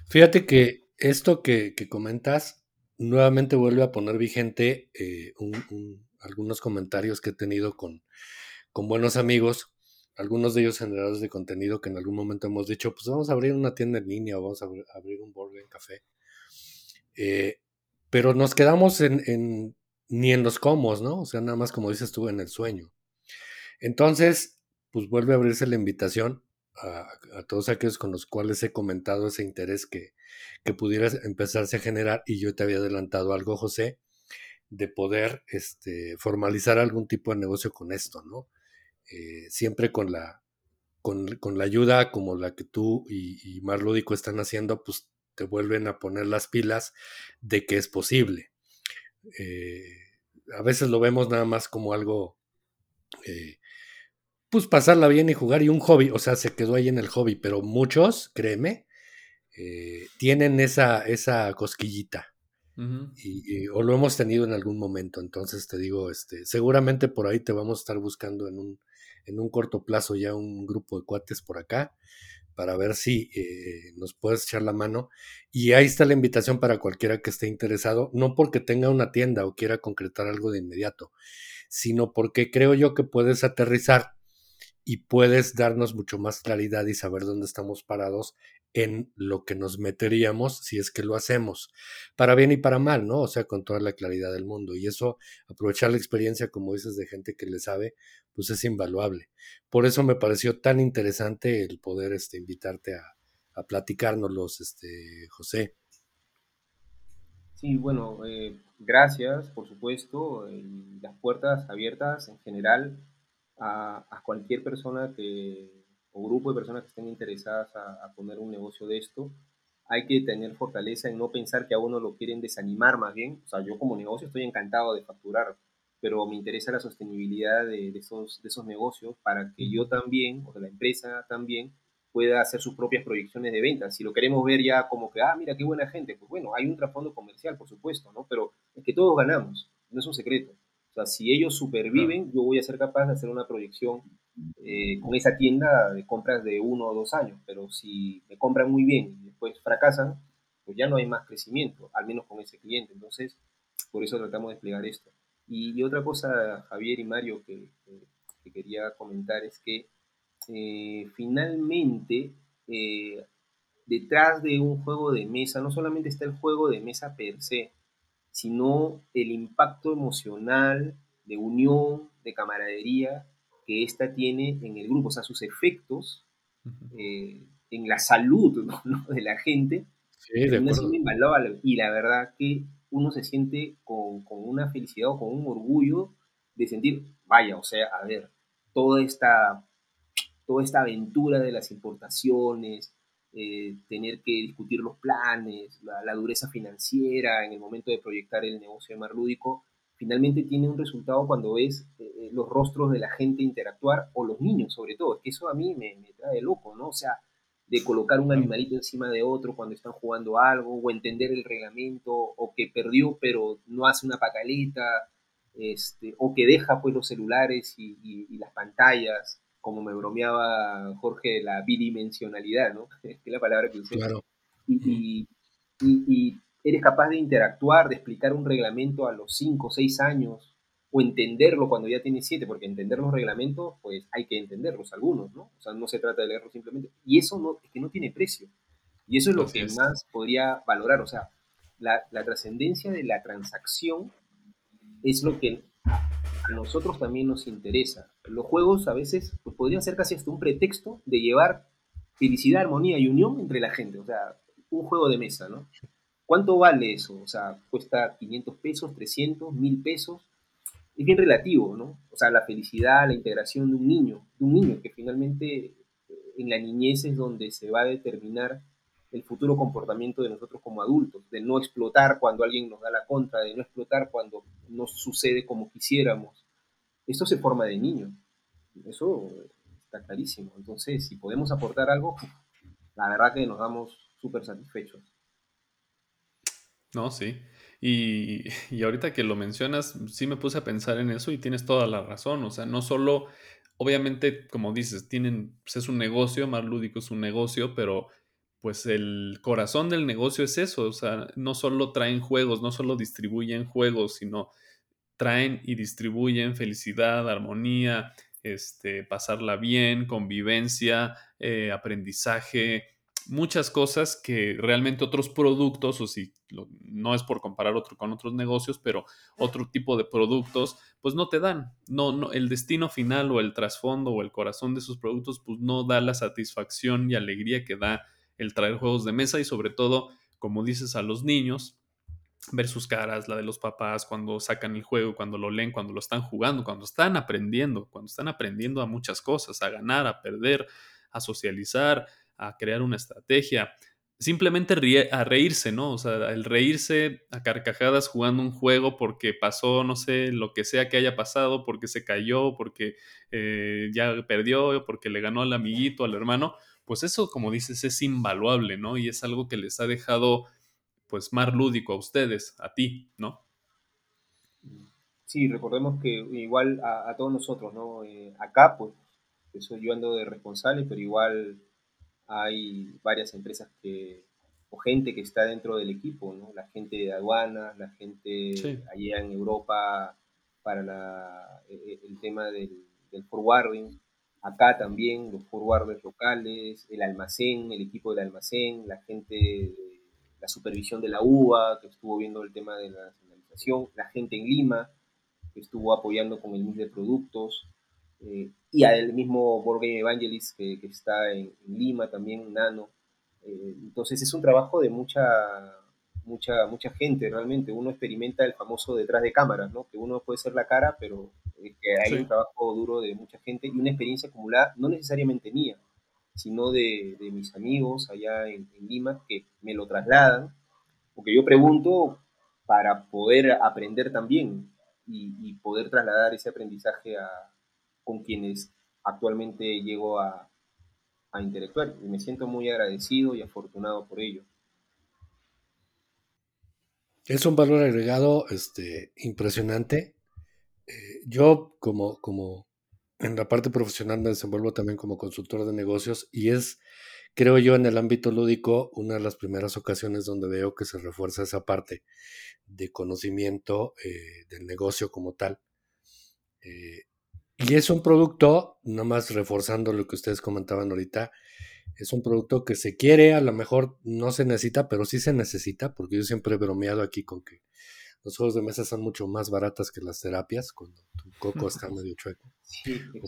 Fíjate que esto que, comentas nuevamente vuelve a poner vigente eh, algunos comentarios que he tenido con, con buenos amigos algunos de ellos generadores de contenido que en algún momento hemos dicho, pues vamos a abrir una tienda en línea o vamos a abrir un burger café. Eh, pero nos quedamos en, ni en los comos, ¿no? O sea, nada más como dices tú, en el sueño. Entonces, pues vuelve a abrirse la invitación a, todos aquellos con los cuales he comentado ese interés que, que pudiera empezarse a generar y yo te había adelantado algo, José, de poder este, formalizar algún tipo de negocio con esto, ¿no? Eh, siempre con la, con, la ayuda como la que tú y, y Marlúdico están haciendo, pues te vuelven a poner las pilas de que es posible. Eh, a veces lo vemos nada más como algo, eh, pues pasarla bien y jugar y un hobby, o sea, se quedó ahí en el hobby, pero muchos, créeme, tienen esa, esa cosquillita. y, o lo hemos tenido en algún momento. Entonces te digo, este, seguramente por ahí te vamos a estar buscando en un, en un corto plazo ya un grupo de cuates por acá para ver si eh, nos puedes echar la mano. Y ahí está la invitación para cualquiera que esté interesado, no porque tenga una tienda o quiera concretar algo de inmediato, sino porque creo yo que puedes aterrizar y puedes darnos mucho más claridad y saber dónde estamos parados en lo que nos meteríamos si es que lo hacemos, para bien y para mal, ¿no? O sea, con toda la claridad del mundo. Y eso, aprovechar la experiencia, como dices, de gente que le sabe, pues es invaluable. Por eso me pareció tan interesante el poder este, invitarte a, a platicárnoslos, este, José. Sí, bueno, eh, gracias, por supuesto, las puertas abiertas en general a, a cualquier persona que o grupo de personas que estén interesadas a, poner un negocio de esto, hay que tener fortaleza en no pensar que a uno lo quieren desanimar más bien. O sea, yo como negocio estoy encantado de facturar, pero me interesa la sostenibilidad de, esos, de esos negocios para que yo también, o de la empresa también, pueda hacer sus propias proyecciones de ventas. Si lo queremos ver ya como que, ah, mira, qué buena gente, pues bueno, hay un trasfondo comercial, por supuesto, ¿no? Pero es que todos ganamos, no es un secreto. O sea, si ellos superviven, yo voy a ser capaz de hacer una proyección eh, con esa tienda de compras de uno o dos años, pero si me compran muy bien y después fracasan, pues ya no hay más crecimiento, al menos con ese cliente. Entonces, por eso tratamos de desplegar esto. Y, otra cosa, Javier y Mario, que, quería comentar es que eh, finalmente eh, detrás de un juego de mesa no solamente está el juego de mesa per se, sino el impacto emocional, de unión, de camaradería que ésta tiene en el grupo, o sea, sus efectos eh, en la salud de la gente. Sí, de y la verdad que uno se siente con, con, una felicidad o con un orgullo de sentir, vaya, o sea, a ver, toda esta, toda esta aventura de las importaciones, eh, tener que discutir los planes, la, dureza financiera en el momento de proyectar el negocio de mar lúdico, finalmente tiene un resultado cuando ves eh, eh, los rostros de la gente interactuar, o los niños sobre todo, es que eso a mí me, me trae loco, ¿no? O sea, de colocar un animalito encima de otro cuando están jugando algo, o entender el reglamento, o que perdió pero no hace una pataleta, este, o que deja pues los celulares y, y las pantallas, como me bromeaba Jorge, la bidimensionalidad, ¿no? es la palabra que usé. Claro. Y, y, eres capaz de interactuar, de explicar un reglamento a los 5 o 6 años, o entenderlo cuando ya tienes 7, porque entender los reglamentos, pues hay que entenderlos algunos, ¿no? O sea, no se trata de leerlos simplemente. Y eso no, es que no tiene precio. Y eso es lo que más podría valorar. O sea, la, la trascendencia de la transacción es lo que nosotros también nos interesa. Los juegos a veces pues, podrían ser casi hasta un pretexto de llevar felicidad, armonía y unión entre la gente. O sea, un juego de mesa, ¿no? ¿Cuánto vale eso? O sea, cuesta 500 pesos, 300, 1000 pesos. Es bien relativo, ¿no? O sea, la felicidad, la integración de un niño, de un niño que finalmente eh, en la niñez es donde se va a determinar el futuro comportamiento de nosotros como adultos, de no explotar cuando alguien nos da la contra, de no explotar cuando no sucede como quisiéramos. Esto se forma de niño. Eso está clarísimo. Entonces, si podemos aportar algo, la verdad que nos damos súper satisfechos. No, sí. Y, y, ahorita que lo mencionas, sí me puse a pensar en eso y tienes toda la razón. O sea, no solo, obviamente, como dices, tienen, pues es un negocio, más lúdico es un negocio, pero pues el corazón del negocio es eso, o sea, no solo traen juegos, no solo distribuyen juegos, sino traen y distribuyen felicidad, armonía, este, pasarla bien, convivencia, eh, aprendizaje, muchas cosas que realmente otros productos, o si no es por comparar otro con otros negocios, pero otro tipo de productos, pues no te dan. No, no, el destino final o el trasfondo o el corazón de esos productos, pues no da la satisfacción y alegría que da el traer juegos de mesa y sobre todo, como dices, a los niños, ver sus caras, la de los papás, cuando sacan el juego, cuando lo leen, cuando lo están jugando, cuando están aprendiendo, cuando están aprendiendo a muchas cosas, a ganar, a perder, a socializar, a crear una estrategia. Simplemente a reírse, ¿no? O sea, el reírse a carcajadas jugando un juego porque pasó, no sé, lo que sea que haya pasado, porque se cayó, porque eh, ya perdió, porque le ganó al amiguito, al hermano pues eso, como dices, es invaluable, ¿no? Y es algo que les ha dejado, pues, más lúdico a ustedes, a ti, ¿no? Sí, recordemos que igual a, todos nosotros, ¿no? Eh, acá, pues, eso yo ando de responsable, pero igual hay varias empresas que, o gente que está dentro del equipo, ¿no? La gente de aduanas, la gente allá en Europa para e, e, el tema del, del forwarding, Acá también los forwarders locales, el almacén, el equipo del almacén, la gente de la supervisión de la UBA, que estuvo viendo el tema de la nacionalización, la gente en Lima, que estuvo apoyando con el mix de productos, eh, y el mismo Board Evangelist, que, está en, Lima también, Nano. Eh, entonces es un trabajo de mucha, mucha, mucha gente realmente. Uno experimenta el famoso detrás de cámaras, ¿no? Que uno puede ser la cara, pero que hay un trabajo duro de mucha gente y una experiencia acumulada, no necesariamente mía, sino de, de mis amigos allá en, Lima que me lo trasladan, porque yo pregunto para poder aprender también y, poder trasladar ese aprendizaje a, con quienes actualmente llego a, a interactuar. Y me siento muy agradecido y afortunado por ello. Es un valor agregado este, impresionante. Eh, yo como, como en la parte profesional me desenvuelvo también como consultor de negocios y es, creo yo, en el ámbito lúdico, una de las primeras ocasiones donde veo que se refuerza esa parte de conocimiento eh, del negocio como tal. Eh, y es un producto, nada más reforzando lo que ustedes comentaban ahorita, es un producto que se quiere, a lo mejor no se necesita, pero sí se necesita, porque yo siempre he bromeado aquí con que los juegos de mesa son mucho más baratas que las terapias, cuando tu coco está medio chueco.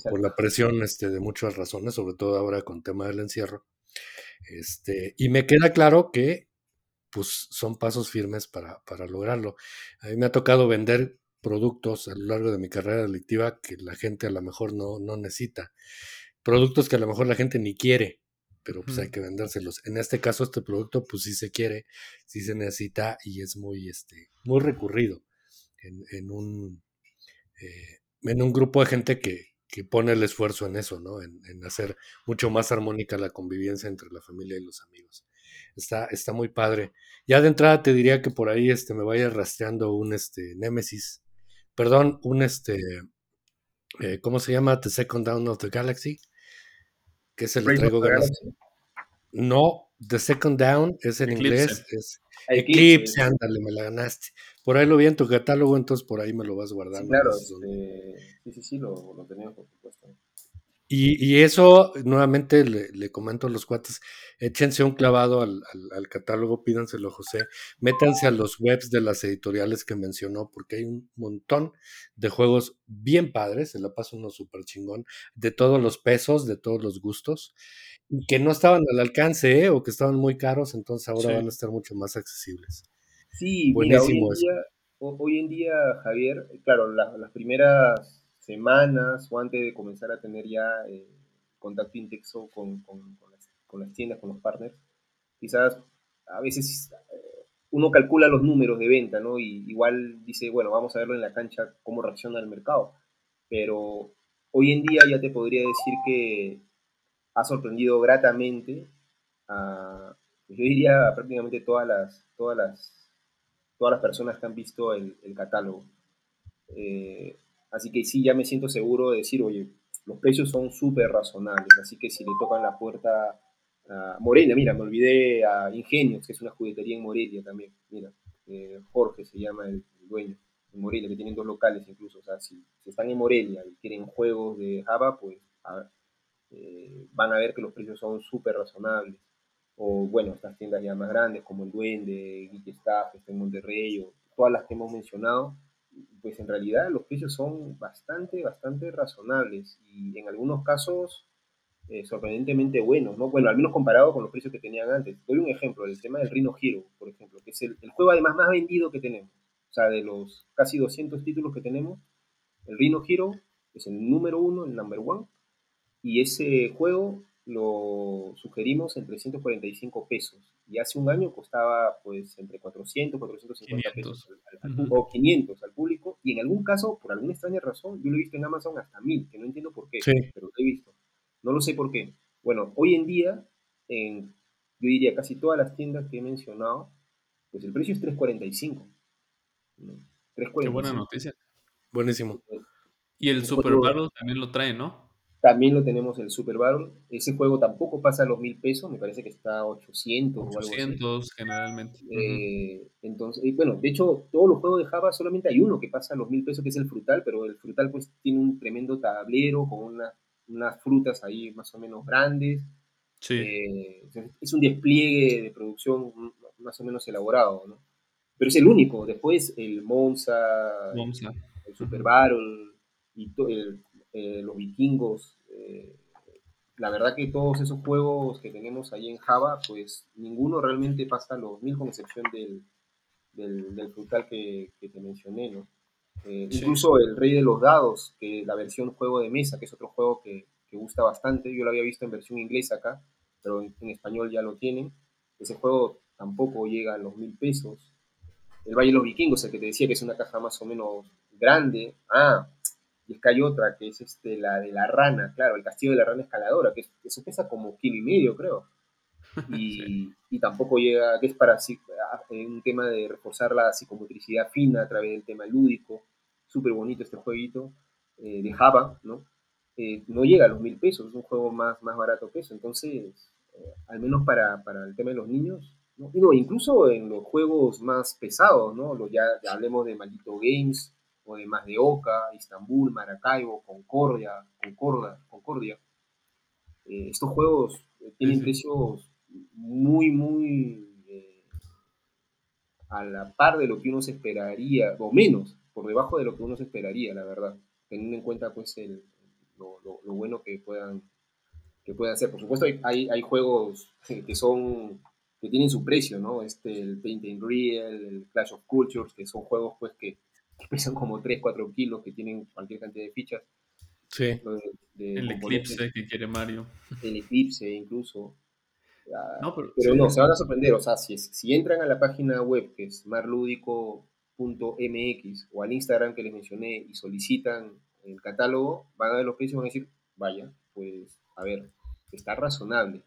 por la presión este, de muchas razones, sobre todo ahora con tema del encierro. Este, y me queda claro que pues, son pasos firmes para, para lograrlo. A mí me ha tocado vender productos a lo largo de mi carrera delictiva que la gente a lo mejor no, no necesita. Productos que a lo mejor la gente ni quiere, pero pues hay que vendérselos. En este caso, este producto, pues sí se quiere, sí se necesita y es muy, este, muy recurrido en, en un, eh, en un grupo de gente que, que, pone el esfuerzo en eso, ¿no? En, en, hacer mucho más armónica la convivencia entre la familia y los amigos. Está, está muy padre. Ya de entrada te diría que por ahí este, me vaya rastreando un este, Nemesis, perdón, un este, eh, ¿cómo se llama? The Second Down of the Galaxy que se le traigo ganas. No, The Second Down es en inglés. Es Eclipse, ándale, me la ganaste. Por ahí lo vi en tu catálogo, entonces por ahí me lo vas guardando. claro, este, sí, sí, sí, lo, lo tenía, por supuesto. Y, eso, nuevamente le, comento a los cuates, échense un clavado al, catálogo, pídanselo José, métanse a los webs de las editoriales que mencionó, porque hay un montón de juegos bien padres, se la pasa uno súper chingón, de todos los pesos, de todos los gustos, y que no estaban al alcance, ¿eh? o que estaban muy caros, entonces ahora van a estar mucho más accesibles. Sí, Buenísimo hoy, en día, hoy en día, Javier, claro, las primeras semanas o antes de comenzar a tener ya eh, contacto intenso con, con, las, tiendas, con los partners, quizás a veces eh, uno calcula los números de venta, ¿no? Y igual dice, bueno, vamos a verlo en la cancha cómo reacciona el mercado. Pero hoy en día ya te podría decir que ha sorprendido gratamente a, yo diría, prácticamente todas las, todas las, todas las personas que han visto el, el catálogo. Eh, Así que sí, ya me siento seguro de decir, oye, los precios son súper razonables. Así que si le tocan la puerta a Morelia, mira, me olvidé a Ingenios, que es una juguetería en Morelia también. Mira, eh, Jorge se llama el, dueño en Morelia, que tienen dos locales incluso. O sea, si, están en Morelia y quieren juegos de Java, pues eh, van a ver que los precios son súper razonables. O bueno, estas tiendas ya más grandes como el Duende, Geek Staff, que está en Monterrey, o todas las que hemos mencionado, pues en realidad los precios son bastante, bastante razonables y en algunos casos eh, sorprendentemente buenos, ¿no? Bueno, al menos comparado con los precios que tenían antes. Doy un ejemplo, el tema del Rhino Hero, por ejemplo, que es el, juego además más vendido que tenemos. O sea, de los casi 200 títulos que tenemos, el Rhino Hero es el número uno, el number one, y ese juego lo sugerimos en 345 pesos y hace un año costaba pues entre 400, 450 pesos o 500 al público y en algún caso, por alguna extraña razón, yo lo he visto en Amazon hasta 1000, que no entiendo por qué, pero lo he visto. No lo sé por qué. Bueno, hoy en día, en, yo diría casi todas las tiendas que he mencionado, pues el precio es 345. Qué buena noticia. Buenísimo. Y el Super Battle también lo trae, ¿no? También lo tenemos el Super Battle. Ese juego tampoco pasa a los mil pesos, me parece que está a 800, 800 o algo así. generalmente. Eh, entonces, bueno, de hecho, todos los juegos de Java solamente hay uno que pasa a los mil pesos, que es el Frutal, pero el Frutal pues tiene un tremendo tablero con unas frutas ahí más o menos grandes. Sí. Eh, es un despliegue de producción más o menos elaborado, ¿no? Pero es el único. Después el Monza, Monza. el Super Battle y el eh, los vikingos. Eh, la verdad que todos esos juegos que tenemos ahí en Java, pues ninguno realmente pasa los mil, con excepción del, del, frutal que, te mencioné, ¿no? Eh, incluso el Rey de los Dados, que la versión juego de mesa, que es otro juego que, gusta bastante, yo lo había visto en versión inglesa acá, pero en, español ya lo tienen. Ese juego tampoco llega a los mil pesos. El Valle de los Vikingos, el que te decía que es una caja más o menos grande. Ah, y es que hay otra que es este, la de la rana, claro, el castillo de la rana escaladora, que, eso pesa como kilo y medio, creo. Y, y tampoco llega, que es para un tema de reforzar la psicomotricidad fina a través del tema lúdico. Súper bonito este jueguito eh, de Java, ¿no? eh, no llega a los mil pesos, es un juego más, más barato que eso. Entonces, eh, al menos para, para, el tema de los niños, ¿no? Y no, incluso en los juegos más pesados, ¿no? Los, ya, hablemos de Maldito Games, o de Más de Oca, Istambul, Maracaibo, Concordia, Concordia, Concordia. Eh, estos juegos tienen precios muy, muy a la par de lo que uno se esperaría, o menos, por debajo de lo que uno se esperaría, la verdad, teniendo en cuenta pues el, lo, lo, bueno que puedan, que puedan hacer. Por supuesto hay, hay juegos que son que tienen su precio, ¿no? Este, el Paint and Real, el Clash of Cultures, que son juegos pues que, pesan como 3, 4 kilos, que tienen cualquier cantidad de fichas. Sí. el Eclipse que quiere Mario. El Eclipse incluso. No, pero, no, se van a sorprender. O sea, si, si entran a la página web que es marludico.mx o al Instagram que les mencioné y solicitan el catálogo, van a ver los precios y van a decir, vaya, pues, a ver, está razonable.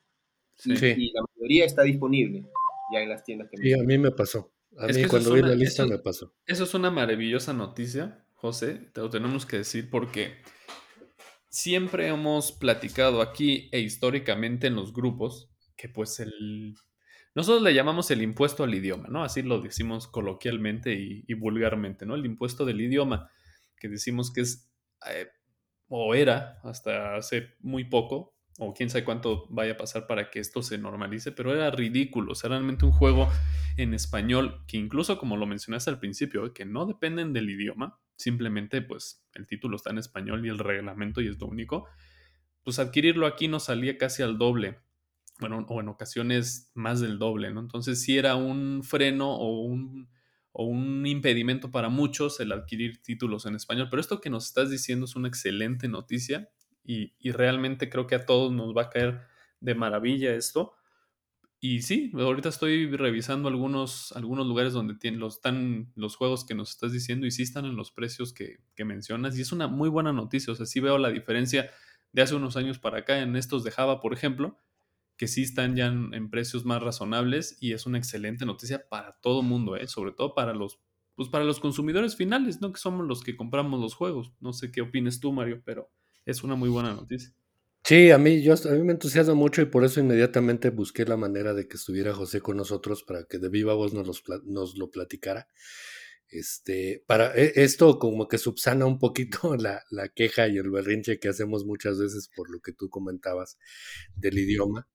Y, la mayoría está disponible ya en las tiendas que Sí, a mí me pasó. A mí cuando vi la lista me pasó. Eso es una maravillosa noticia, José, te lo tenemos que decir porque siempre hemos platicado aquí e históricamente en los grupos que pues el... Nosotros le llamamos el impuesto al idioma, ¿no? Así lo decimos coloquialmente y, vulgarmente, ¿no? El impuesto del idioma, que decimos que es, eh, o era hasta hace muy poco, o quién sabe cuánto vaya a pasar para que esto se normalice, pero era ridículo, o realmente un juego en español que incluso como lo mencionaste al principio, que no dependen del idioma, simplemente pues el título está en español y el reglamento y es lo único, pues adquirirlo aquí nos salía casi al doble bueno, o en ocasiones más del doble. Entonces sí era un freno o un, o un impedimento para muchos el adquirir títulos en español, pero esto que nos estás diciendo es una excelente noticia y, realmente creo que a todos nos va a caer de maravilla esto. Y sí, ahorita estoy revisando algunos, algunos lugares donde tienen, los, están los juegos que nos estás diciendo y sí están en los precios que, que mencionas y es una muy buena noticia, o sea, sí veo la diferencia de hace unos años para acá en estos de Java, por ejemplo, que sí están ya en, precios más razonables y es una excelente noticia para todo mundo, ¿eh? sobre todo para los, pues para los consumidores finales, ¿no? que somos los que compramos los juegos. No sé qué opines tú, Mario, pero es una muy buena noticia. Sí, a mí, yo, a mí me entusiasma mucho y por eso inmediatamente busqué la manera de que estuviera José con nosotros para que de viva voz nos, nos lo platicara. Este, para e, esto como que subsana un poquito la, la, queja y el berrinche que hacemos muchas veces por lo que tú comentabas del idioma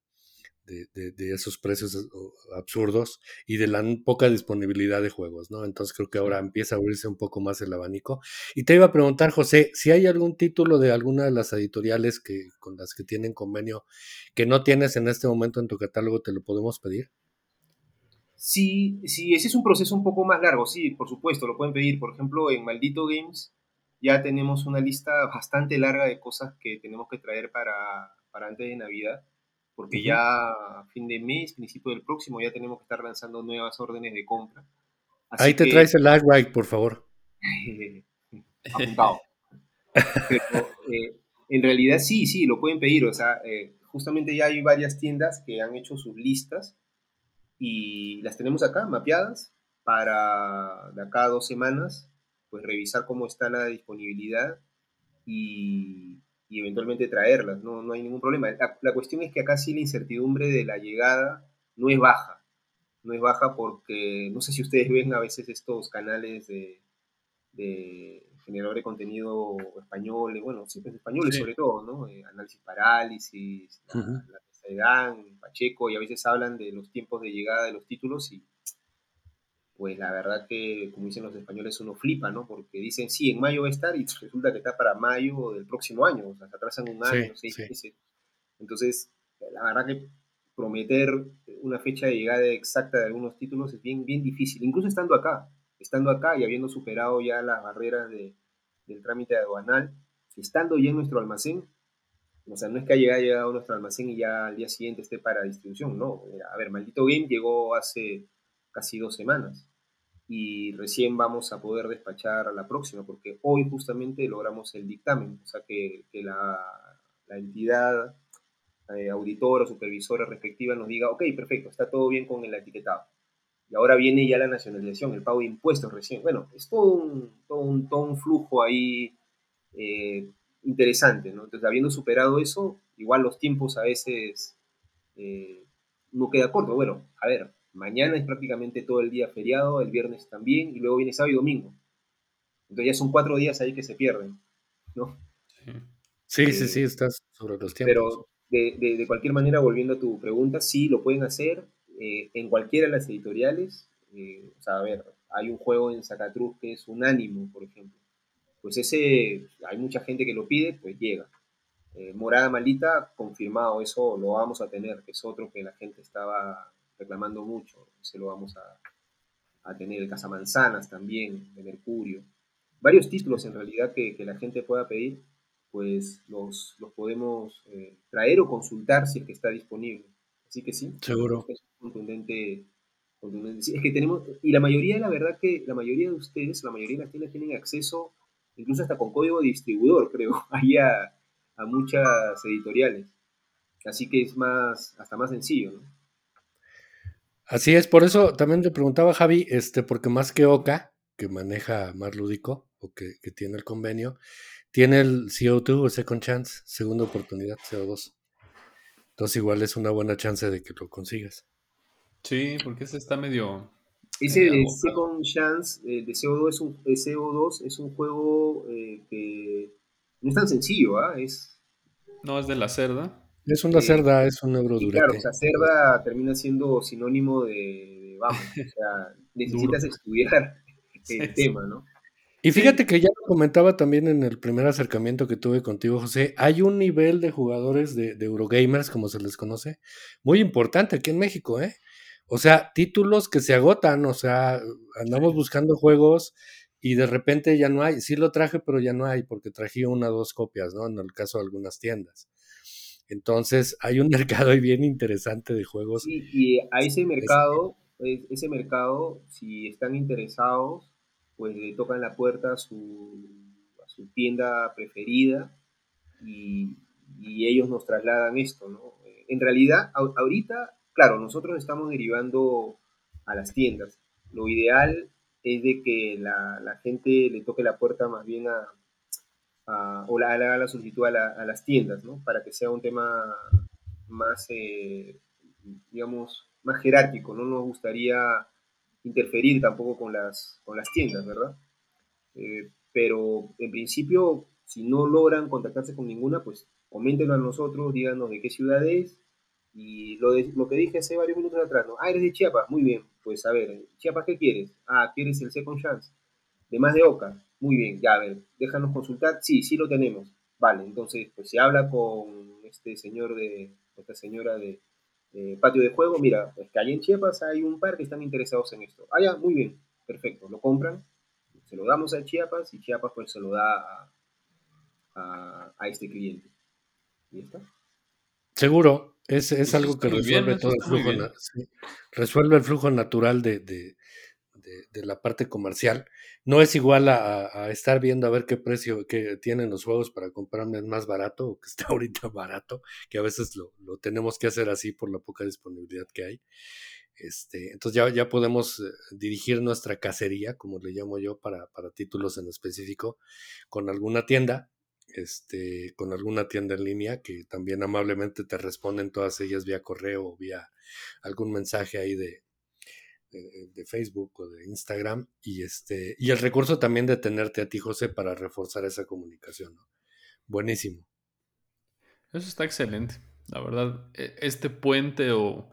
de, esos precios absurdos y de la poca disponibilidad de juegos, ¿no? Entonces creo que ahora empieza a abrirse un poco más el abanico. Y te iba a preguntar, José, si hay algún título de alguna de las editoriales que, con las que tienen convenio que no tienes en este momento en tu catálogo, ¿te lo podemos pedir? Sí, sí, ese es un proceso un poco más largo, sí, por supuesto, lo pueden pedir. Por ejemplo, en Maldito Games ya tenemos una lista bastante larga de cosas que tenemos que traer para, para antes de Navidad porque ya a fin de mes, principio del próximo, ya tenemos que estar lanzando nuevas órdenes de compra. Ahí te traes el right, por favor. apuntado. Eh, en realidad sí, sí, lo pueden pedir. O sea, eh, justamente ya hay varias tiendas que han hecho sus listas y las tenemos acá mapeadas para de acá a dos semanas, pues revisar cómo está la disponibilidad y, y eventualmente traerlas, no, no hay ningún problema. La, cuestión es que acá sí la incertidumbre de la llegada no es baja, no es baja porque, no sé si ustedes ven a veces estos canales de, de generador de contenido español, bueno, siempre españoles sobre todo, ¿no? Eh, análisis parálisis, la, Pacheco, y a veces hablan de los tiempos de llegada de los títulos y pues la verdad que, como dicen los españoles, uno flipa, ¿no? Porque dicen, sí, en mayo va a estar y resulta que está para mayo del próximo año, o sea, se atrasan un año, seis meses. Entonces, la verdad que prometer una fecha de llegada exacta de algunos títulos es bien, bien difícil, incluso estando acá, estando acá y habiendo superado ya las barreras de, del trámite aduanal, estando ya en nuestro almacén, o sea, no es que haya llegado a nuestro almacén y ya al día siguiente esté para distribución, no. A ver, Maldito Game llegó hace casi dos semanas y recién vamos a poder despachar a la próxima, porque hoy justamente logramos el dictamen, o sea que, la, entidad eh, auditora supervisora respectiva nos diga, ok, perfecto, está todo bien con el etiquetado. Y ahora viene ya la nacionalización, el pago de impuestos recién. Bueno, es todo un, todo un, flujo ahí eh, interesante, ¿no? Entonces, habiendo superado eso, igual los tiempos a veces eh, no queda corto. Bueno, a ver, mañana es prácticamente todo el día feriado, el viernes también, y luego viene sábado y domingo. Entonces ya son cuatro días ahí que se pierden, ¿no? Sí, sí, sí, estás sobre los tiempos. Pero de, cualquier manera, volviendo a tu pregunta, sí, lo pueden hacer eh, en cualquiera de las editoriales. Eh, o sea, a ver, hay un juego en Zacatruz que es Unánimo, por ejemplo. Pues ese, hay mucha gente que lo pide, pues llega. Eh, Morada Malita, confirmado, eso lo vamos a tener, que es otro que la gente estaba reclamando mucho, se lo vamos a, a tener. El Casamanzanas también, de Mercurio. Varios títulos en realidad que, que la gente pueda pedir pues los, los podemos eh, traer o consultar si es que está disponible. Así que sí, seguro. Es contundente, contundente. Es que tenemos, y la mayoría, la verdad que la mayoría de ustedes, la mayoría de las tiendas tienen acceso, incluso hasta con código de distribuidor, creo, ahí a, a muchas editoriales. Así que es más, hasta más sencillo, ¿no? Así es, por eso también le preguntaba Javi, este, porque más que Oca, que maneja más lúdico, o que, que tiene el convenio, tiene el CO2 o Second Chance, segunda oportunidad, CO2. Entonces igual es una buena chance de que lo consigas. Sí, porque ese está medio... Ese de Second Chance de CO2 es un, CO2 es un juego eh, que no es tan sencillo, ¿ah? Es... No, es de la cerda. Es una cerda, es un euro Claro, o sea, cerda termina siendo sinónimo de, vamos, o sea, necesitas estudiar el tema, ¿no? Y fíjate que ya lo comentaba también en el primer acercamiento que tuve contigo, José, hay un nivel de jugadores de, Eurogamers, como se les conoce, muy importante aquí en México, ¿eh? O sea, títulos que se agotan, o sea, andamos buscando juegos y de repente ya no hay. Sí lo traje, pero ya no hay, porque traje una o dos copias, ¿no? En el caso de algunas tiendas. Entonces, hay un mercado ahí bien interesante de juegos. Sí, y a ese mercado, ese mercado, si están interesados, pues le tocan la puerta a su, a su tienda preferida y, y, ellos nos trasladan esto, ¿no? En realidad, ahorita, claro, nosotros estamos derivando a las tiendas. Lo ideal es de que la, la gente le toque la puerta más bien a, a o la, la a, a, las tiendas, ¿no? Para que sea un tema más, eh, digamos, más jerárquico. No nos gustaría interferir tampoco con las, con las tiendas, ¿verdad? Eh, pero en principio, si no logran contactarse con ninguna, pues coméntenlo a nosotros, díganos de qué ciudad es. Y lo, de, lo que dije hace varios minutos atrás, ¿no? Ah, eres de Chiapas, muy bien. Pues a ver, Chiapas, ¿qué quieres? Ah, ¿quieres el Second Chance? De más de Oca, muy bien, ya a ver, déjanos consultar. Sí, sí lo tenemos. Vale, entonces, pues se habla con este señor de, esta señora de, eh, patio de juego, mira, pues que ahí en Chiapas hay un par que están interesados en esto. Ah, ya, muy bien, perfecto, lo compran, se lo damos a Chiapas y Chiapas pues se lo da a, a, este cliente. ¿Y está? Seguro, es, es algo que resuelve todo el flujo, resuelve el flujo natural de, de, de, la parte comercial. No es igual a, estar viendo a ver qué precio que tienen los juegos para comprarme más barato o que está ahorita barato, que a veces lo, lo, tenemos que hacer así por la poca disponibilidad que hay. Este, entonces ya, ya podemos eh, dirigir nuestra cacería, como le llamo yo, para, para títulos en específico, con alguna tienda, este, con alguna tienda en línea que también amablemente te responden todas ellas vía correo o vía algún mensaje ahí de, de, Facebook o de Instagram y este y el recurso también de tenerte a ti José para reforzar esa comunicación buenísimo. Eso está excelente. La verdad e, este puente o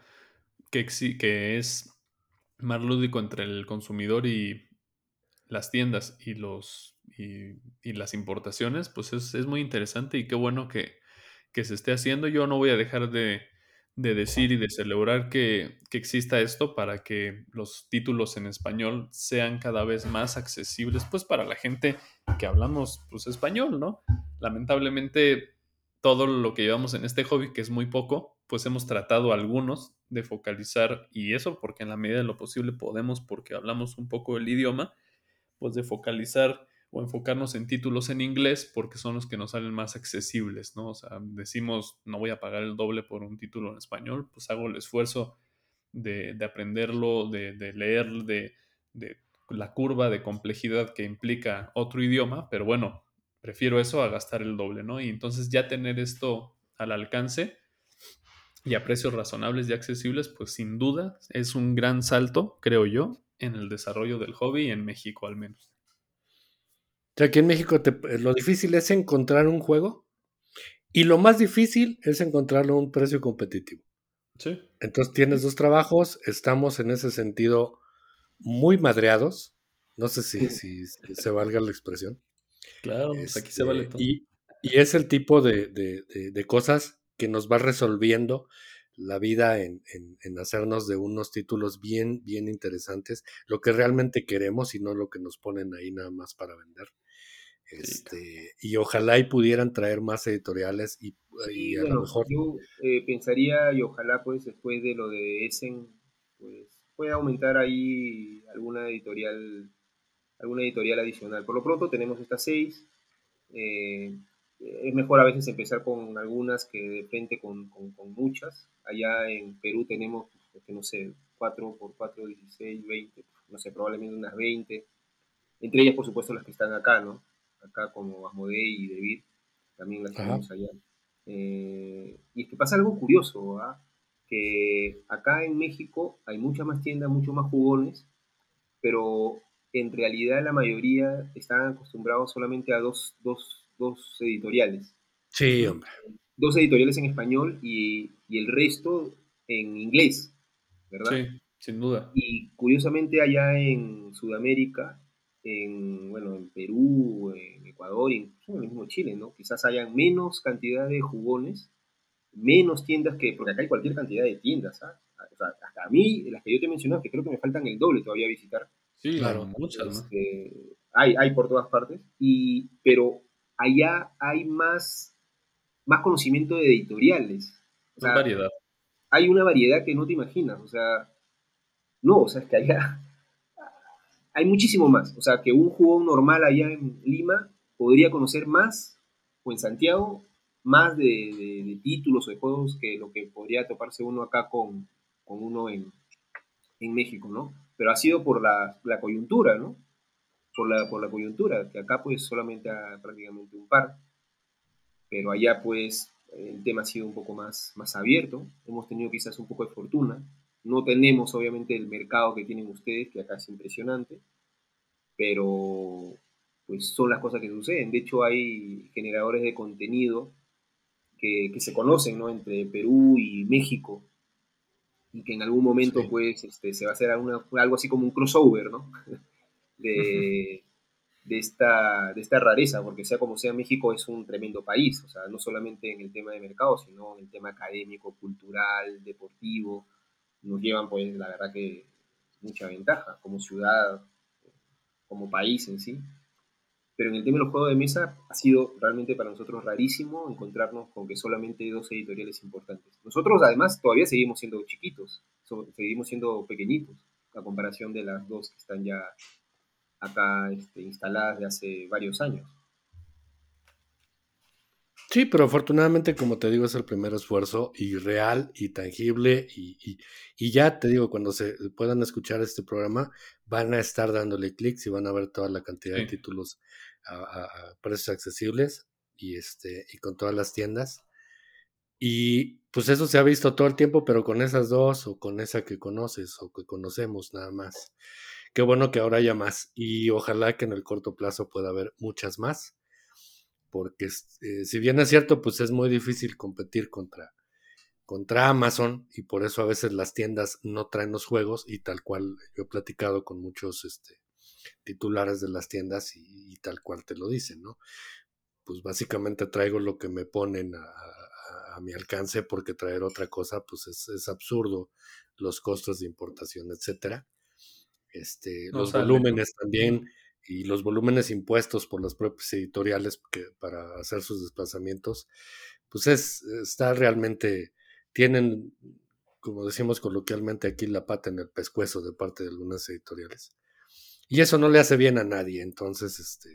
que, que es más lúdico entre el consumidor y las tiendas y los y, las importaciones pues es, es, muy interesante y qué bueno que, que se esté haciendo. Yo no voy a dejar de de decir y de celebrar que, exista esto para que los títulos en español sean cada vez más accesibles, pues para la gente que hablamos pues español, ¿no? Lamentablemente todo lo que llevamos en este hobby, que es muy poco, pues hemos tratado algunos de focalizar, y eso porque en la medida de lo posible podemos, porque hablamos un poco el idioma, pues de focalizar o enfocarnos en títulos en inglés porque son los que nos salen más accesibles, ¿no? O sea, decimos, no voy a pagar el doble por un título en español, pues hago el esfuerzo de, aprenderlo, de, leer, de, la curva de complejidad que implica otro idioma, pero bueno, prefiero eso a gastar el doble, ¿no? Y entonces ya tener esto al alcance y a precios razonables y accesibles, pues sin duda es un gran salto, creo yo, en el desarrollo del hobby en México al menos. Sea, aquí en México lo difícil es encontrar un juego y lo más difícil es encontrarlo a un precio competitivo. Sí. Entonces tienes dos trabajos, estamos en ese sentido muy madreados. No sé si, si se valga la expresión. Claro, pues aquí se vale este, todo. Y, es el tipo de, cosas que nos va resolviendo la vida en, hacernos de unos títulos bien, bien interesantes, lo que realmente queremos y no lo que nos ponen ahí nada más para vender. Este, y ojalá y pudieran traer más editoriales y, a lo mejor... Yo eh, pensaría y ojalá pues después de lo de Essen pues pueda aumentar ahí alguna editorial alguna editorial adicional. Por lo pronto tenemos estas seis. Eh, es mejor a veces empezar con algunas que de frente con, muchas. Allá en Perú tenemos, pues, no sé, 4 por 4, 16, 20, no sé, probablemente unas 20. Entre ellas, por supuesto, las que están acá, ¿no? Acá como Asmodei y David, también las tenemos allá. Eh, y es que pasa algo curioso, ¿ah? que acá en México hay muchas más tiendas, muchos más jugones, pero en realidad la mayoría están acostumbrados solamente a dos, dos, dos editoriales. Sí, hombre. Dos editoriales en español y, y, el resto en inglés, ¿verdad? Sí, sin duda. Y curiosamente allá en Sudamérica, en, bueno, en Perú, en Ecuador, y en el mismo Chile, ¿no? Quizás hayan menos cantidad de jugones, menos tiendas que, porque acá hay cualquier cantidad de tiendas, ¿ah? O sea, hasta a mí, las que yo te he mencionado, que creo que me faltan el doble todavía a visitar, Sí, claro, muchas. Este, hay, hay por todas partes, y, pero allá hay más, más conocimiento de editoriales. O variedad. Hay una variedad que no te imaginas, o sea, no, o sea, es que allá hay muchísimo más. O sea, que un jugador normal allá en Lima podría conocer más, o en Santiago, más de, títulos o de juegos que lo que podría toparse uno acá con, con uno en, en México, ¿no? pero ha sido por la, la coyuntura, ¿no? Por la, por la coyuntura, que acá pues solamente hay prácticamente un par, pero allá pues el tema ha sido un poco más, más abierto, hemos tenido quizás un poco de fortuna, no tenemos obviamente el mercado que tienen ustedes, que acá es impresionante, pero pues son las cosas que suceden. De hecho hay generadores de contenido que, que se conocen ¿no? entre Perú y México, y que en algún momento pues este, se va a hacer algo así como un crossover, ¿no? de, de, esta, de esta rareza, porque sea como sea, México es un tremendo país, o sea, no solamente en el tema de mercado, sino en el tema académico, cultural, deportivo, nos llevan pues la verdad que mucha ventaja como ciudad, como país en sí. Pero en el tema de los juegos de mesa ha sido realmente para nosotros rarísimo encontrarnos con que solamente dos editoriales importantes. Nosotros además todavía seguimos siendo chiquitos, seguimos siendo pequeñitos a comparación de las dos que están ya acá este, instaladas de hace varios años. Sí, pero afortunadamente, como te digo, es el primer esfuerzo y real y tangible y, y, ya te digo, cuando se puedan escuchar este programa, van a estar dándole clics y van a ver toda la cantidad de títulos a, precios accesibles y, este, y con todas las tiendas. Y pues eso se ha visto todo el tiempo, pero con esas dos o con esa que conoces o que conocemos nada más. Qué bueno que ahora haya más y ojalá que en el corto plazo pueda haber muchas más, porque eh, si bien es cierto, pues es muy difícil competir contra, contra Amazon y por eso a veces las tiendas no traen los juegos y tal cual yo he platicado con muchos este, titulares de las tiendas y, tal cual te lo dicen, ¿no? Pues básicamente traigo lo que me ponen a, mi alcance porque traer otra cosa pues es, absurdo los costos de importación, etcétera. Este, los volúmenes también y los volúmenes impuestos por las propias editoriales que, para hacer sus desplazamientos, pues es, está realmente, tienen, como decimos coloquialmente aquí, la pata en el pescuezo de parte de algunas editoriales. Y eso no le hace bien a nadie. Entonces, este,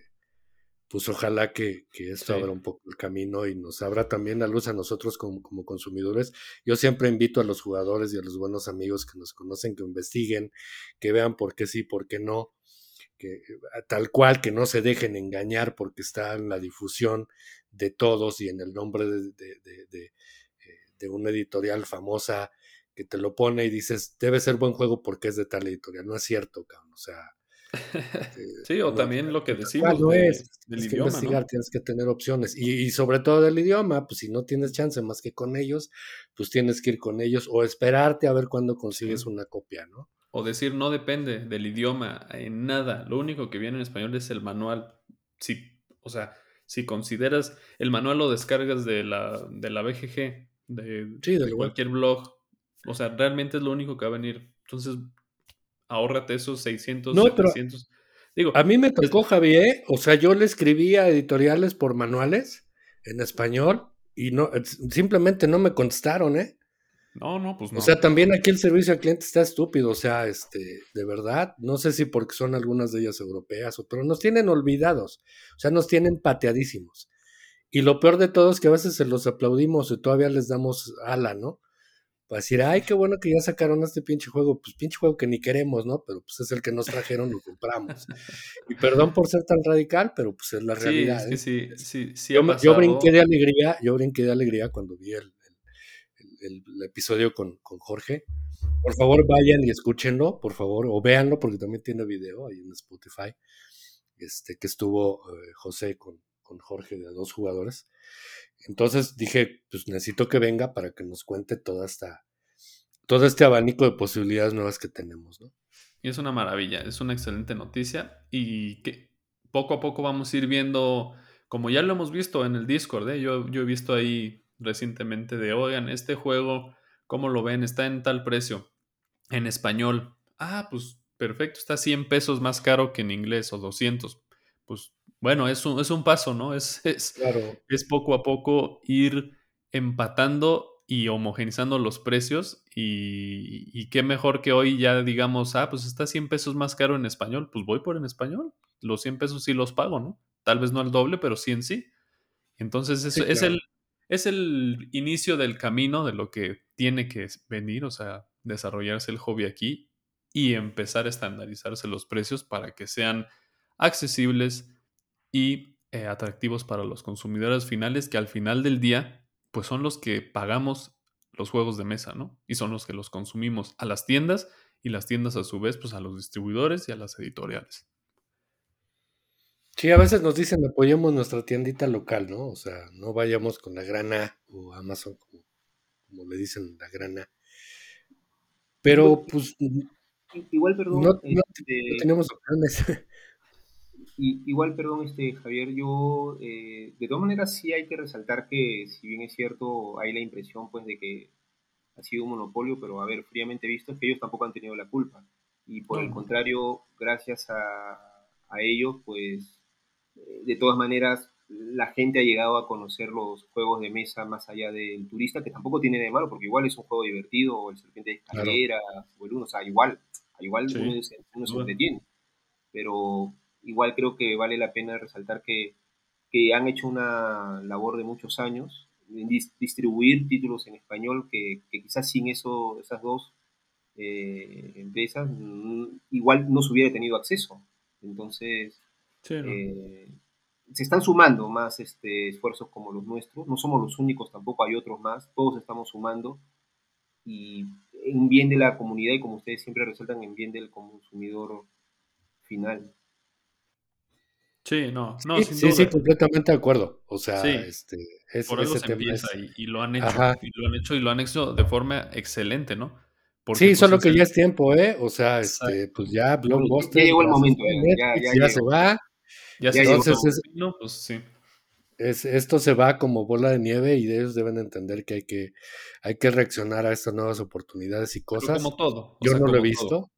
pues ojalá que, esto abra un poco el camino y nos abra también la luz a nosotros como, como, consumidores. Yo siempre invito a los jugadores y a los buenos amigos que nos conocen que investiguen, que vean por qué sí, por qué no, tal cual, que no se dejen engañar porque está en la difusión de todos y en el nombre de, de, de una editorial famosa que te lo pone y dices, debe ser buen juego porque es de tal editorial. No es cierto, cabrón. O sea. Este, sí, o también lo que decimos no es, del idioma. Que investigar, Tienes que tener opciones. Y, sobre todo del idioma, pues si no tienes chance más que con ellos, pues tienes que ir con ellos o esperarte a ver cuándo consigues una copia, ¿no? O decir, no depende del idioma en nada. Lo único que viene en español es el manual. Si, o sea, si consideras, el manual lo descargas de la, de la BGG, de, de cualquier blog o sea, realmente es lo único que va a venir. Entonces, ahórrate esos 600, no, 700. Digo, a mí me tocó, Javier, ¿eh? o sea, yo le escribía editoriales por manuales en español y no, simplemente no me contestaron, ¿eh? No, no, pues no. O sea, también aquí el servicio al cliente está estúpido, o sea, este, de verdad, no sé si porque son algunas de ellas europeas, pero nos tienen olvidados, o sea, nos tienen pateadísimos. Y lo peor de todo es que a veces se los aplaudimos y todavía les damos ala, ¿no? para decir, ay, qué bueno que ya sacaron este pinche juego, pues pinche juego que ni queremos, ¿no? Pero pues es el que nos trajeron, lo compramos. Y perdón por ser tan radical, pero pues es la realidad. Sí, sí, ¿eh? sí, sí, yo, brinqué de alegría, yo brinqué de alegría cuando vi el, episodio con, con, Jorge. Por favor, vayan y escúchenlo, por favor, o véanlo, porque también tiene video ahí en Spotify, este, que estuvo eh, José con, con Jorge de dos jugadores. Entonces dije, pues necesito que venga para que nos cuente toda esta, todo este abanico de posibilidades nuevas que tenemos, ¿no? Y es una maravilla, es una excelente noticia y que poco a poco vamos a ir viendo, como ya lo hemos visto en el Discord, ¿eh? yo, yo he visto ahí recientemente de, oigan, este juego, ¿cómo lo ven? Está en tal precio, en español. Ah, pues perfecto, está 100 pesos más caro que en inglés o 200. Pues bueno, es un, es un paso, ¿no? Es, es, es poco a poco ir empatando y homogenizando los precios y, qué mejor que hoy ya digamos, ah, pues está 100 pesos más caro en español, pues voy por en español, los 100 pesos sí los pago, ¿no? Tal vez no al doble, pero sí en sí. Entonces es, es, el, es el inicio del camino de lo que tiene que venir, o sea, desarrollarse el hobby aquí y empezar a estandarizarse los precios para que sean accesibles, y eh, atractivos para los consumidores finales que al final del día pues son los que pagamos los juegos de mesa, ¿no? Y son los que los consumimos a las tiendas y las tiendas a su vez pues a los distribuidores y a las editoriales. Sí, a veces nos dicen apoyemos nuestra tiendita local, ¿no? O sea, no vayamos con la grana o Amazon como, le dicen la grana. Pero pues igual perdón, no, este tenemos opciones. igual, perdón, este, Javier, yo, eh, de todas maneras sí hay que resaltar que, si bien es cierto, hay la impresión, pues, de que ha sido un monopolio, pero, a ver, fríamente visto, es que ellos tampoco han tenido la culpa. Y por el contrario, gracias a, a ellos, pues, de todas maneras, la gente ha llegado a conocer los juegos de mesa más allá del turista, que tampoco tiene de malo, porque igual es un juego divertido, o el serpiente de escalera, o el uno, o sea, igual, igual uno, se, uno se entretiene. Pero igual creo que vale la pena resaltar que, han hecho una labor de muchos años en distribuir títulos en español que, quizás sin eso, esas dos eh, empresas mm, igual no se hubiera tenido acceso. Entonces, eh, se están sumando más este, esfuerzos como los nuestros. No somos los únicos, tampoco hay otros más. Todos estamos sumando y en bien de la comunidad y como ustedes siempre resaltan, en bien del consumidor final. Sí, no, no, sí, sí, sí, completamente de acuerdo. O sea, este, es, por eso se empieza y, lo han hecho, y lo han hecho y lo han hecho de forma excelente, ¿no? sí, pues, solo que ya es tiempo, ¿eh? O sea, este, pues ya Blockbuster. Ya llegó el momento, ¿eh? ya, se va. Ya, se entonces es, no, pues sí. Es, esto se va como bola de nieve y ellos deben entender que hay que, hay que reaccionar a estas nuevas oportunidades y cosas. como todo. Yo no lo he visto.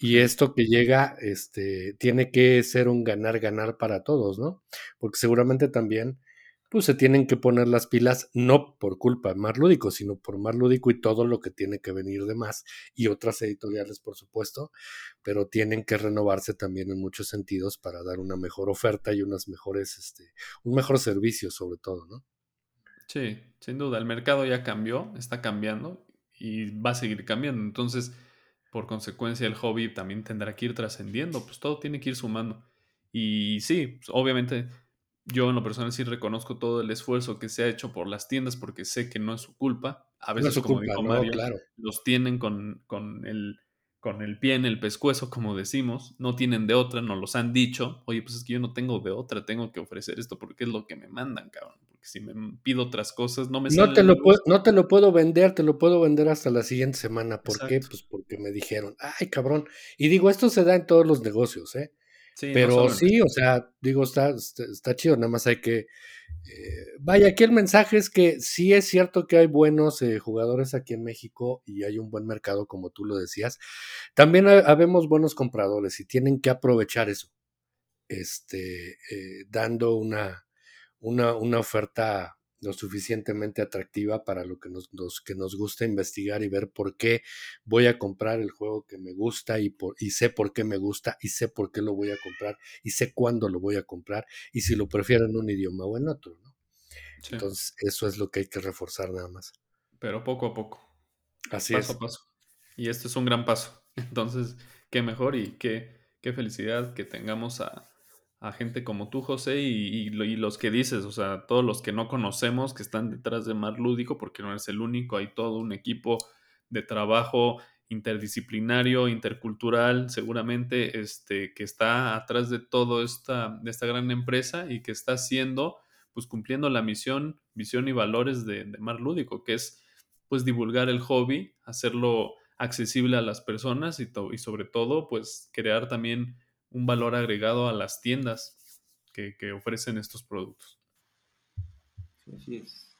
Y esto que llega, este, tiene que ser un ganar-ganar para todos, ¿no? Porque seguramente también, pues se tienen que poner las pilas, no por culpa de Mar Lúdico, sino por Mar Lúdico y todo lo que tiene que venir de más, y otras editoriales, por supuesto, pero tienen que renovarse también en muchos sentidos para dar una mejor oferta y unas mejores, este, un mejor servicio sobre todo, ¿no? Sí, sin duda, el mercado ya cambió, está cambiando y va a seguir cambiando. Entonces, por consecuencia el hobby también tendrá que ir trascendiendo, pues todo tiene que ir sumando. Y sí, obviamente yo en lo personal sí reconozco todo el esfuerzo que se ha hecho por las tiendas porque sé que no es su culpa. A veces, como dijo Mario, los tienen con, con el con el pie en el pescuezo, como decimos, no tienen de otra, no los han dicho, oye, pues es que yo no tengo de otra, tengo que ofrecer esto porque es lo que me mandan, cabrón, porque si me pido otras cosas, no me no te lo puedo, No te lo puedo vender, te lo puedo vender hasta la siguiente semana, ¿por qué? Pues porque me dijeron, ay, cabrón, y digo, esto se da en todos los negocios, ¿eh? Sí, Pero sí, o sea, digo, está, está chido, nada más hay que eh, vaya, aquí el mensaje es que sí es cierto que hay buenos eh, jugadores aquí en México y hay un buen mercado, como tú lo decías. También habemos buenos compradores y tienen que aprovechar eso, este, eh, dando una, una, una oferta lo suficientemente atractiva para lo que nos, que nos gusta investigar y ver por qué voy a comprar el juego que me gusta y, por, y sé por qué me gusta y sé por qué lo voy a comprar y sé cuándo lo voy a comprar y si lo prefiero en un idioma o en otro. ¿no? Entonces, eso es lo que hay que reforzar nada más. Pero poco a poco. Así paso es. a paso. Y este es un gran paso. Entonces, qué mejor y qué, qué felicidad que tengamos a, a gente como tú, José, y, los que dices, o sea, todos los que no conocemos que están detrás de Mar Lúdico, porque no eres el único, hay todo un equipo de trabajo interdisciplinario, intercultural, seguramente, este, que está atrás de todo esta, de esta gran empresa y que está haciendo, pues cumpliendo la misión, visión y valores de, de Mar Lúdico, que es, pues, divulgar el hobby, hacerlo accesible a las personas y, y sobre todo, pues, crear también un valor agregado a las tiendas que, ofrecen estos productos. Así es.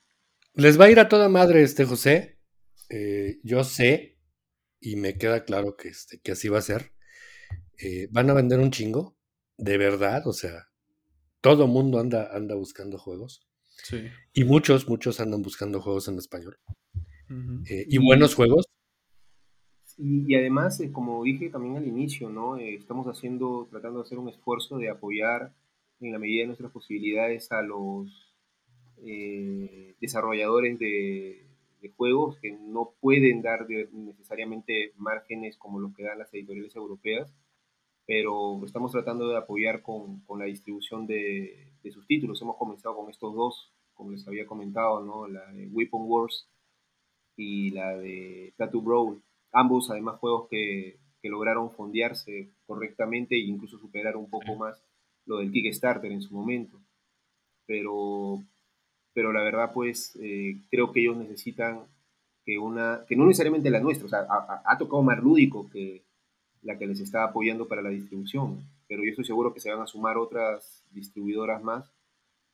Les va a ir a toda madre este José. Eh, yo sé y me queda claro que, este, que así va a ser. Eh, van a vender un chingo, de verdad, o sea, todo mundo anda, anda buscando juegos. Sí. Y muchos, muchos andan buscando juegos en español. Eh, y buenos juegos. Y, además, eh, como dije también al inicio, ¿no? Eh, estamos haciendo, tratando de hacer un esfuerzo de apoyar en la medida de nuestras posibilidades a los eh, desarrolladores de, juegos que no pueden dar necesariamente márgenes como los que dan las editoriales europeas, pero estamos tratando de apoyar con, con la distribución de, de, sus títulos. Hemos comenzado con estos dos, como les había comentado, ¿no? la de Weapon Wars y la de Tattoo Brawl ambos además juegos que, lograron fondearse correctamente e incluso superar un poco más lo del Kickstarter en su momento. Pero, pero la verdad, pues eh, creo que ellos necesitan que una, que no necesariamente la nuestra, o sea, ha, tocado más lúdico que la que les está apoyando para la distribución, pero yo estoy seguro que se van a sumar otras distribuidoras más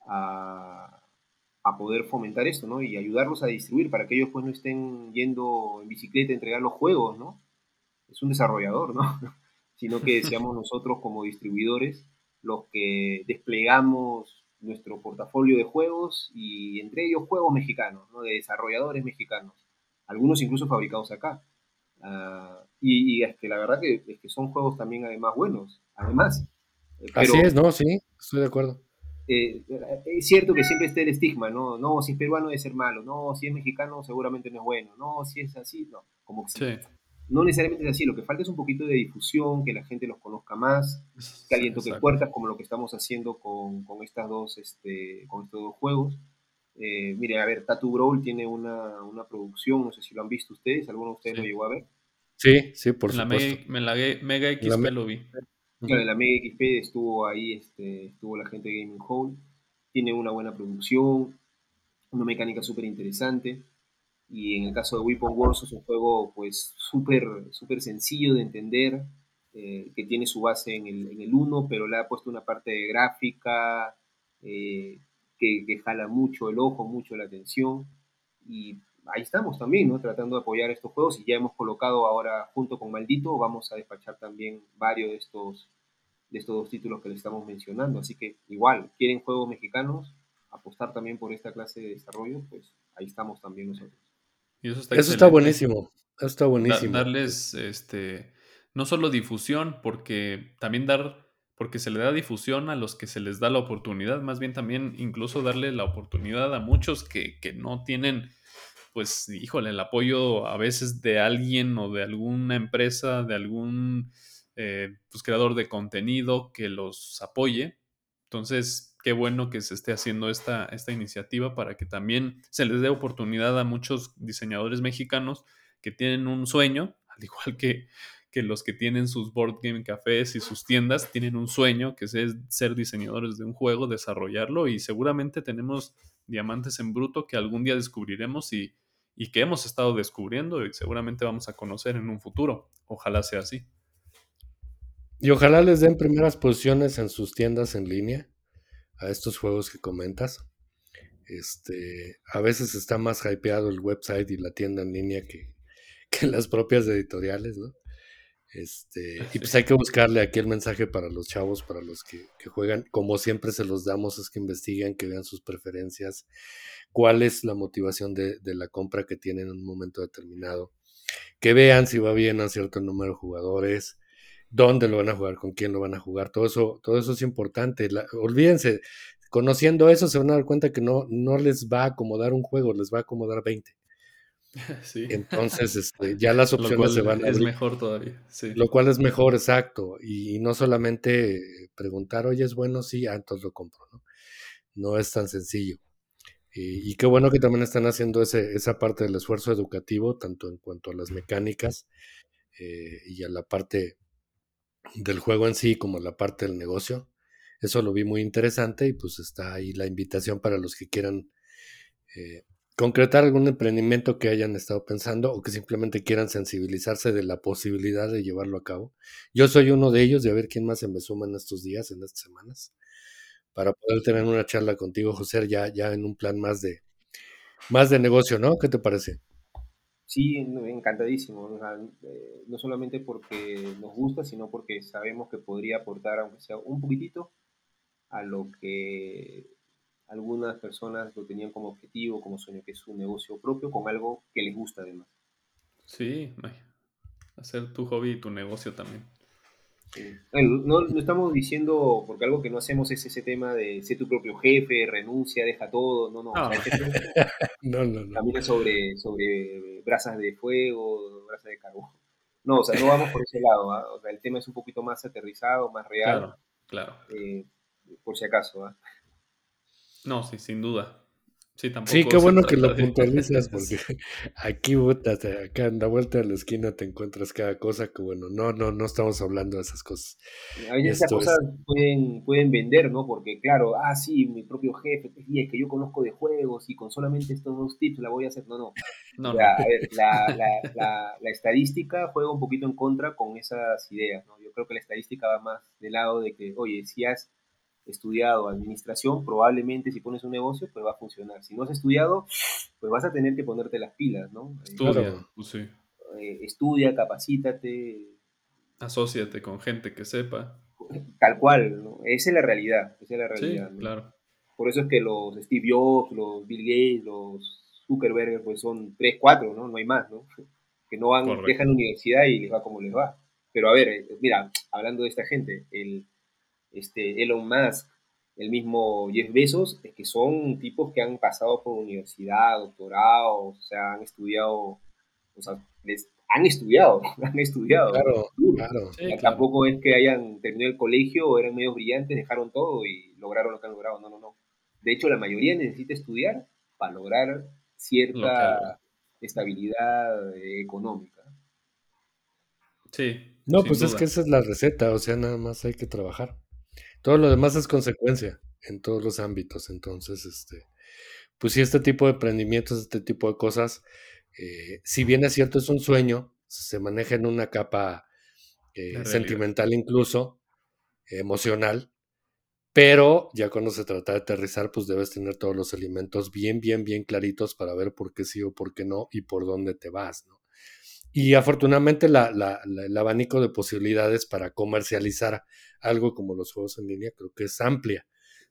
a, a poder fomentar esto, ¿no? Y ayudarlos a distribuir para que ellos pues no estén yendo en bicicleta a entregar los juegos, ¿no? Es un desarrollador, ¿no? Sino que seamos nosotros como distribuidores los que desplegamos nuestro portafolio de juegos y entre ellos juegos mexicanos, ¿no? De desarrolladores mexicanos, algunos incluso fabricados acá. Ah, y, es que la verdad que, es que son juegos también además buenos, además. Eh, Así es, ¿no? Sí, estoy de acuerdo. Eh, es cierto que siempre está el estigma, ¿no? No, si es peruano debe ser malo, no, si es mexicano seguramente no es bueno, no, si es así, no, como que No necesariamente es así, lo que falta es un poquito de difusión, que la gente los conozca más, que alguien toque puertas, como lo que estamos haciendo con, con estas dos, este, con estos dos juegos. Eh, mire, a ver, Tattoo Brawl tiene una, una, producción, no sé si lo han visto ustedes, ¿alguno de ustedes lo llegó a ver? Sí, sí, por la supuesto. Me, la Mega XP lo vi. Claro, en la Mega XP estuvo ahí, este, estuvo la gente de Gaming Hall. Tiene una buena producción, una mecánica súper interesante. Y en el caso de Weapon Wars es un juego pues súper super sencillo de entender, eh, que tiene su base en el, en el 1, pero le ha puesto una parte de gráfica eh, que, que, jala mucho el ojo, mucho la atención. Y ahí estamos también, ¿no? Tratando de apoyar estos juegos y ya hemos colocado ahora junto con Maldito, vamos a despachar también varios de estos, de estos dos títulos que le estamos mencionando. Así que igual, quieren juegos mexicanos, apostar también por esta clase de desarrollo, pues ahí estamos también nosotros. Y eso está, eso está buenísimo. Eso está buenísimo. darles este no solo difusión, porque también dar, porque se le da difusión a los que se les da la oportunidad, más bien también incluso darle la oportunidad a muchos que, que no tienen pues, híjole, el apoyo a veces de alguien o de alguna empresa, de algún eh, pues, creador de contenido que los apoye. Entonces, qué bueno que se esté haciendo esta, esta iniciativa para que también se les dé oportunidad a muchos diseñadores mexicanos que tienen un sueño, al igual que, que los que tienen sus board game cafés y sus tiendas, tienen un sueño que es ser diseñadores de un juego, desarrollarlo y seguramente tenemos diamantes en bruto que algún día descubriremos y, y que hemos estado descubriendo y seguramente vamos a conocer en un futuro. Ojalá sea así. Y ojalá les den primeras posiciones en sus tiendas en línea a estos juegos que comentas. Este, a veces está más hypeado el website y la tienda en línea que, que las propias editoriales, ¿no? Este, y pues hay que buscarle aquí el mensaje para los chavos, para los que, juegan. Como siempre se los damos, es que investiguen, que vean sus preferencias, cuál es la motivación de, la compra que tienen en un momento determinado. Que vean si va bien a cierto número de jugadores, dónde lo van a jugar, con quién lo van a jugar. Todo eso, todo eso es importante. olvídense, conociendo eso se van a dar cuenta que no, no les va a acomodar un juego, les va a acomodar 20. Entonces, este, ya las opciones se van a Es mejor todavía. Lo cual es mejor, exacto. Y, no solamente preguntar, oye, es bueno, sí, ah, entonces lo compro, ¿no? No es tan sencillo. Y, qué bueno que también están haciendo ese, esa parte del esfuerzo educativo, tanto en cuanto a las mecánicas eh, y a la parte del juego en sí, como a la parte del negocio. Eso lo vi muy interesante y pues está ahí la invitación para los que quieran eh, concretar algún emprendimiento que hayan estado pensando o que simplemente quieran sensibilizarse de la posibilidad de llevarlo a cabo. Yo soy uno de ellos y a ver quién más se me suma en estos días, en estas semanas, para poder tener una charla contigo, José, ya, ya en un plan más de, más de negocio, ¿no? ¿Qué te parece? Sí, encantadísimo. Eh, no solamente porque nos gusta, sino porque sabemos que podría aportar, aunque sea un poquitito, a lo que algunas personas lo tenían como objetivo, como sueño, que es su negocio propio, con algo que les gusta además. Sí, hacer tu hobby y tu negocio también. no, no, estamos diciendo, porque algo que no hacemos es ese tema de ser tu propio jefe, renuncia, deja todo, no, no. no. no, no, También es sobre, sobre brasas de fuego, brasas de carbón. No, o sea, no vamos por ese lado. ¿ah? O sea, el tema es un poquito más aterrizado, más real. Claro, claro. Eh, por si acaso. ¿ah? No, sí, sin duda. Sí, tampoco sí, qué bueno que lo puntualizas, porque aquí, acá en la vuelta de la esquina te encuentras cada cosa que, bueno, no, no, no estamos hablando de esas cosas. A veces esas cosas pueden, pueden vender, ¿no? Porque, claro, ah, sí, mi propio jefe, es que yo conozco de juegos y con solamente estos dos tips la voy a hacer. No, no. no, A ver, la, la, la, estadística juega un poquito en contra con esas ideas, ¿no? Yo creo que la estadística va más del lado de que, oye, si has estudiado administración, probablemente si pones un negocio, pues va a funcionar. Si no has estudiado, pues vas a tener que ponerte las pilas, ¿no? Estudia, pues sí. Eh, estudia, capacítate. Asociate con gente que sepa. Tal cual, ¿no? Esa es la realidad, esa es la realidad. Sí, claro. Por eso es que los Steve Jobs, los Bill Gates, los Zuckerberg, pues son tres, cuatro, ¿no? No hay más, ¿no? Que no van, dejan la universidad y les va como les va. Pero a ver, eh, mira, hablando de esta gente, el, este, Elon Musk, el mismo Jeff Bezos, es que son tipos que han pasado por universidad, doctorado, o sea, han estudiado, o sea, les, han estudiado, han estudiado. Claro, claro. Tampoco es que hayan terminado el colegio o eran medio brillantes, dejaron todo y lograron lo que han logrado. No, no, no. De hecho, la mayoría necesita estudiar para lograr cierta estabilidad económica. Sí. No, pues es que esa es la receta, o sea, nada más hay que trabajar. Todo lo demás es consecuencia en todos los ámbitos. Entonces, este, pues si este tipo de emprendimientos, este tipo de cosas, eh, si bien es cierto, es un sueño, se maneja en una capa eh, sentimental incluso, emocional, pero ya cuando se trata de aterrizar, pues debes tener todos los elementos bien, bien, bien claritos para ver por qué sí o por qué no y por dónde te vas, ¿no? Y afortunadamente el abanico de posibilidades para comercializar algo como los juegos en línea creo que es amplia.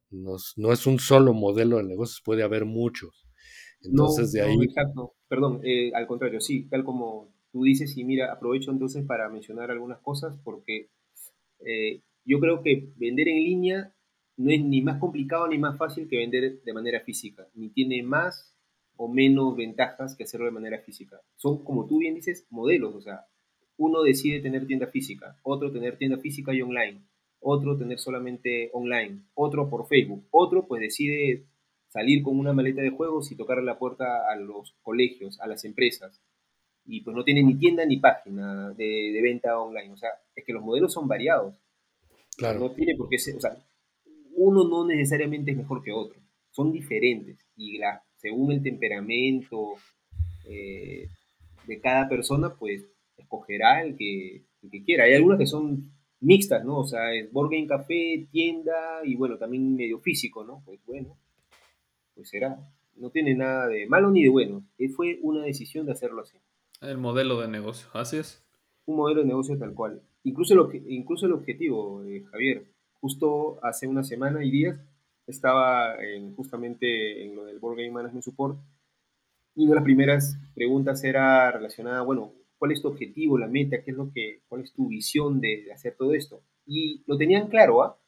no es un solo modelo de negocios, puede haber muchos. Entonces de ahí... exacto. Perdón, eh, al contrario, sí, tal como tú dices, y mira, aprovecho entonces para mencionar algunas cosas porque eh, yo creo que vender en línea no es ni más complicado ni más fácil que vender de manera física, ni tiene más o menos ventajas que hacerlo de manera física. Son, como tú bien dices, modelos, o sea, uno decide tener tienda física, otro tener tienda física y online, otro tener solamente online, otro por Facebook, otro pues decide salir con una maleta de juegos y tocar la puerta a los colegios, a las empresas. Y pues no tiene ni tienda ni página de, venta online. O sea, es que los modelos son variados. Claro. No tiene por qué ser, o sea, uno no necesariamente es mejor que otro. Son diferentes. Y la, según el temperamento eh, de cada persona, pues escogerá el que, el que quiera. Hay algunas que son mixtas, ¿no? O sea, es board game café, tienda y bueno, también medio físico, ¿no? Pues bueno, pues será. No tiene nada de malo ni de bueno. Eh, fue una decisión de hacerlo así. El modelo de negocio, así es. Un modelo de negocio tal cual. Incluso, lo que, incluso el objetivo, eh, Javier, justo hace una semana y días estaba en, justamente en lo del Board Game Management Support y una de las primeras preguntas era relacionada, bueno, cuál es tu objetivo, la meta, qué es lo que, cuál es tu visión de, hacer todo esto. Y lo tenían claro, ¿ah?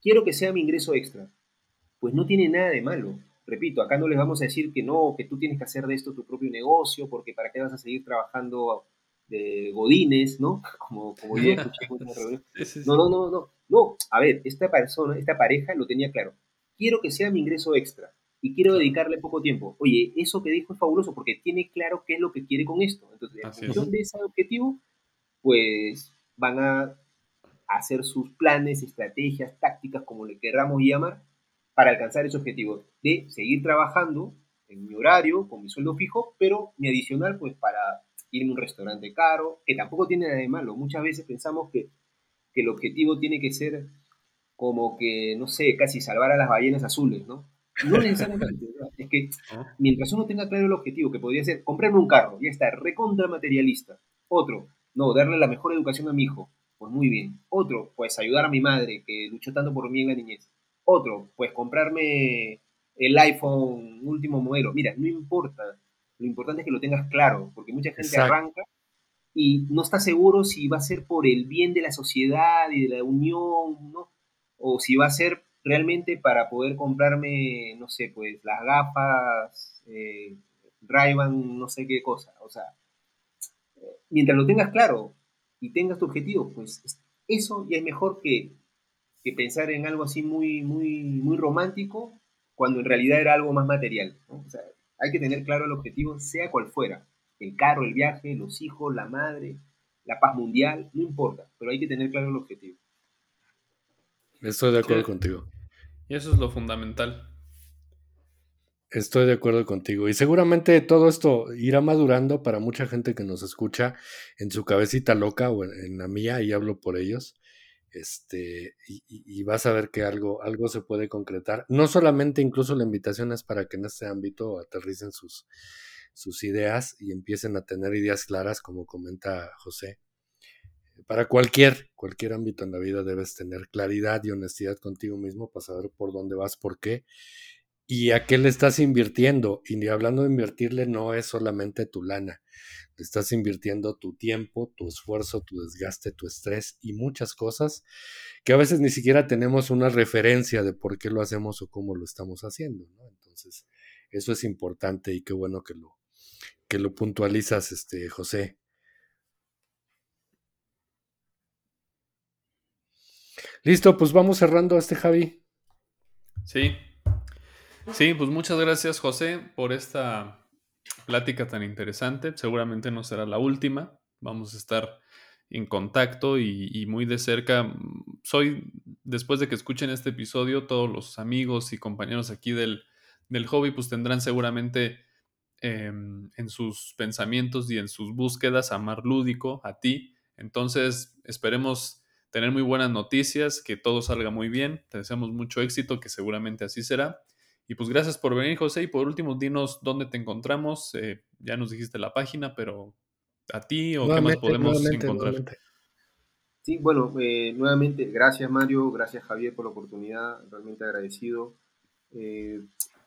Quiero que sea mi ingreso extra. Pues no tiene nada de malo. Repito, acá no les vamos a decir que no, que tú tienes que hacer de esto tu propio negocio, porque para qué vas a seguir trabajando de godines, ¿no? Como, como escuché No, no, no, no. No, a ver, esta persona, esta pareja lo tenía claro. Quiero que sea mi ingreso extra y quiero dedicarle poco tiempo. Oye, eso que dijo es fabuloso porque tiene claro qué es lo que quiere con esto. Entonces, en función de ese objetivo, pues van a hacer sus planes, estrategias, tácticas, como le querramos llamar, para alcanzar ese objetivo de seguir trabajando en mi horario, con mi sueldo fijo, pero mi adicional, pues para irme a un restaurante caro, que tampoco tiene nada de malo. Muchas veces pensamos que, que el objetivo tiene que ser como que, no sé, casi salvar a las ballenas azules, ¿no? No necesariamente. es que ah. mientras uno tenga claro el objetivo, que podría ser comprarme un carro, ya está, recontra materialista. Otro, no, darle la mejor educación a mi hijo. Pues muy bien. Otro, pues ayudar a mi madre, que luchó tanto por mí en la niñez. Otro, pues comprarme el iPhone último modelo. Mira, no importa. Lo importante es que lo tengas claro, porque mucha gente arranca y no está seguro si va a ser por el bien de la sociedad y de la unión. O si va a ser realmente para poder comprarme, no sé, pues las gafas, eh, no sé qué cosa. O sea, mientras lo tengas claro y tengas tu objetivo, pues eso ya es mejor que, pensar en algo así muy, muy, muy romántico cuando en realidad era algo más material. O sea, hay que tener claro el objetivo, sea cual fuera. El carro, el viaje, los hijos, la madre, la paz mundial, no importa, pero hay que tener claro el objetivo. Estoy de acuerdo contigo. Y eso es lo fundamental. Estoy de acuerdo contigo. Y seguramente todo esto irá madurando para mucha gente que nos escucha en su cabecita loca o en, la mía, y hablo por ellos. Este, y, vas a ver que algo, algo se puede concretar. No solamente incluso la invitación es para que en este ámbito aterricen sus, sus ideas y empiecen a tener ideas claras, como comenta José, para cualquier, cualquier ámbito en la vida debes tener claridad y honestidad contigo mismo para saber por dónde vas, por qué y a qué le estás invirtiendo. Y hablando de invertirle, no es solamente tu lana. Le estás invirtiendo tu tiempo, tu esfuerzo, tu desgaste, tu estrés y muchas cosas que a veces ni siquiera tenemos una referencia de por qué lo hacemos o cómo lo estamos haciendo. Entonces, eso es importante y qué bueno que lo, que lo puntualizas, este, José. Listo, pues vamos cerrando este Javi. Sí. Sí, pues muchas gracias José por esta plática tan interesante. Seguramente no será la última. Vamos a estar en contacto y, muy de cerca. Soy, después de que escuchen este episodio, todos los amigos y compañeros aquí del, del hobby, pues tendrán seguramente em, en sus pensamientos y en sus búsquedas a Mar Lúdico, a ti. Entonces, esperemos tener muy buenas noticias, que todo salga muy bien. Te deseamos mucho éxito, que seguramente así será. Y pues gracias por venir, José. Y por último, dinos dónde te encontramos. Eh, ya nos dijiste la página, pero a ti o qué más podemos encontrar. Sí, bueno, eh, nuevamente, gracias Mario, gracias Javier por la oportunidad, realmente agradecido. Eh,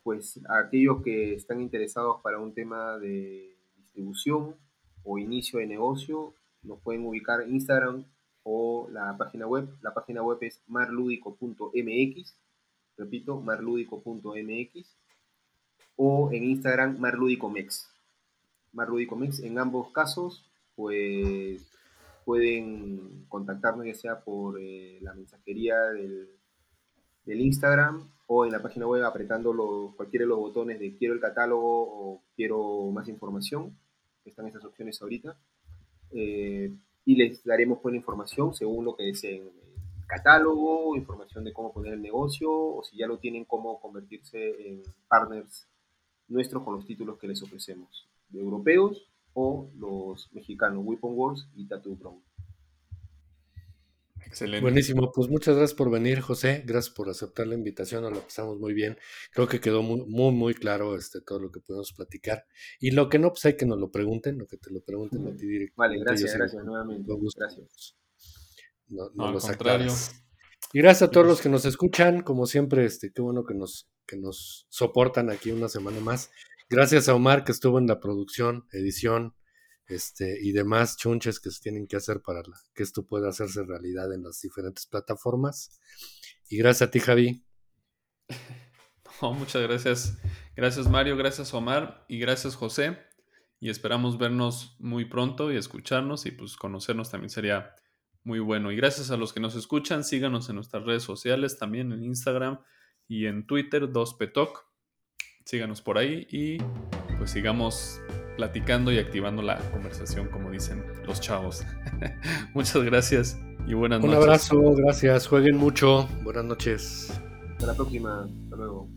pues a aquellos que están interesados para un tema de distribución o inicio de negocio, nos pueden ubicar en Instagram o la página web. La página web es marludico.mx, repito, marludico.mx. o en Instagram marludicomex. Marludicomex, en ambos casos, pues pueden contactarnos ya sea por eh, la mensajería del, Instagram o en la página web apretando cualquiera de los botones de quiero el catálogo o quiero más información. Están estas opciones ahorita. Eh, y les daremos buena información según lo que deseen. Catálogo, información de cómo poner el negocio o si ya lo tienen, cómo convertirse en partners nuestros con los títulos que les ofrecemos, de europeos o los mexicanos, Weapon Wars y Tattoo Brown. Excelente. Buenísimo, pues muchas gracias por venir, José. Gracias por aceptar la invitación, nos la pasamos muy bien. Creo que quedó muy, muy, muy claro este, todo lo que podemos platicar. Y lo que no, pues hay que nos lo pregunten, lo que te lo pregunten a ti directamente. Vale, gracias, gracias nuevamente. Gracias. No, no, contrario. Y gracias a todos los que nos escuchan, como siempre, este, qué bueno que nos, que nos soportan aquí una semana más. Gracias a Omar que estuvo en la producción, edición, este, y demás chunches que se tienen que hacer para que esto pueda hacerse realidad en las diferentes plataformas. Y gracias a ti, Javi. muchas gracias. Gracias, Mario. Gracias, Omar. Y gracias, José. Y esperamos vernos muy pronto y escucharnos y pues conocernos también sería muy bueno. Y gracias a los que nos escuchan, síganos en nuestras redes sociales, también en Instagram y en Twitter, 2petoc. Síganos por ahí y pues sigamos platicando y activando la conversación, como dicen los chavos. Muchas gracias y buenas noches. Un abrazo, gracias. Jueguen mucho. Buenas noches. Hasta la próxima. Hasta luego.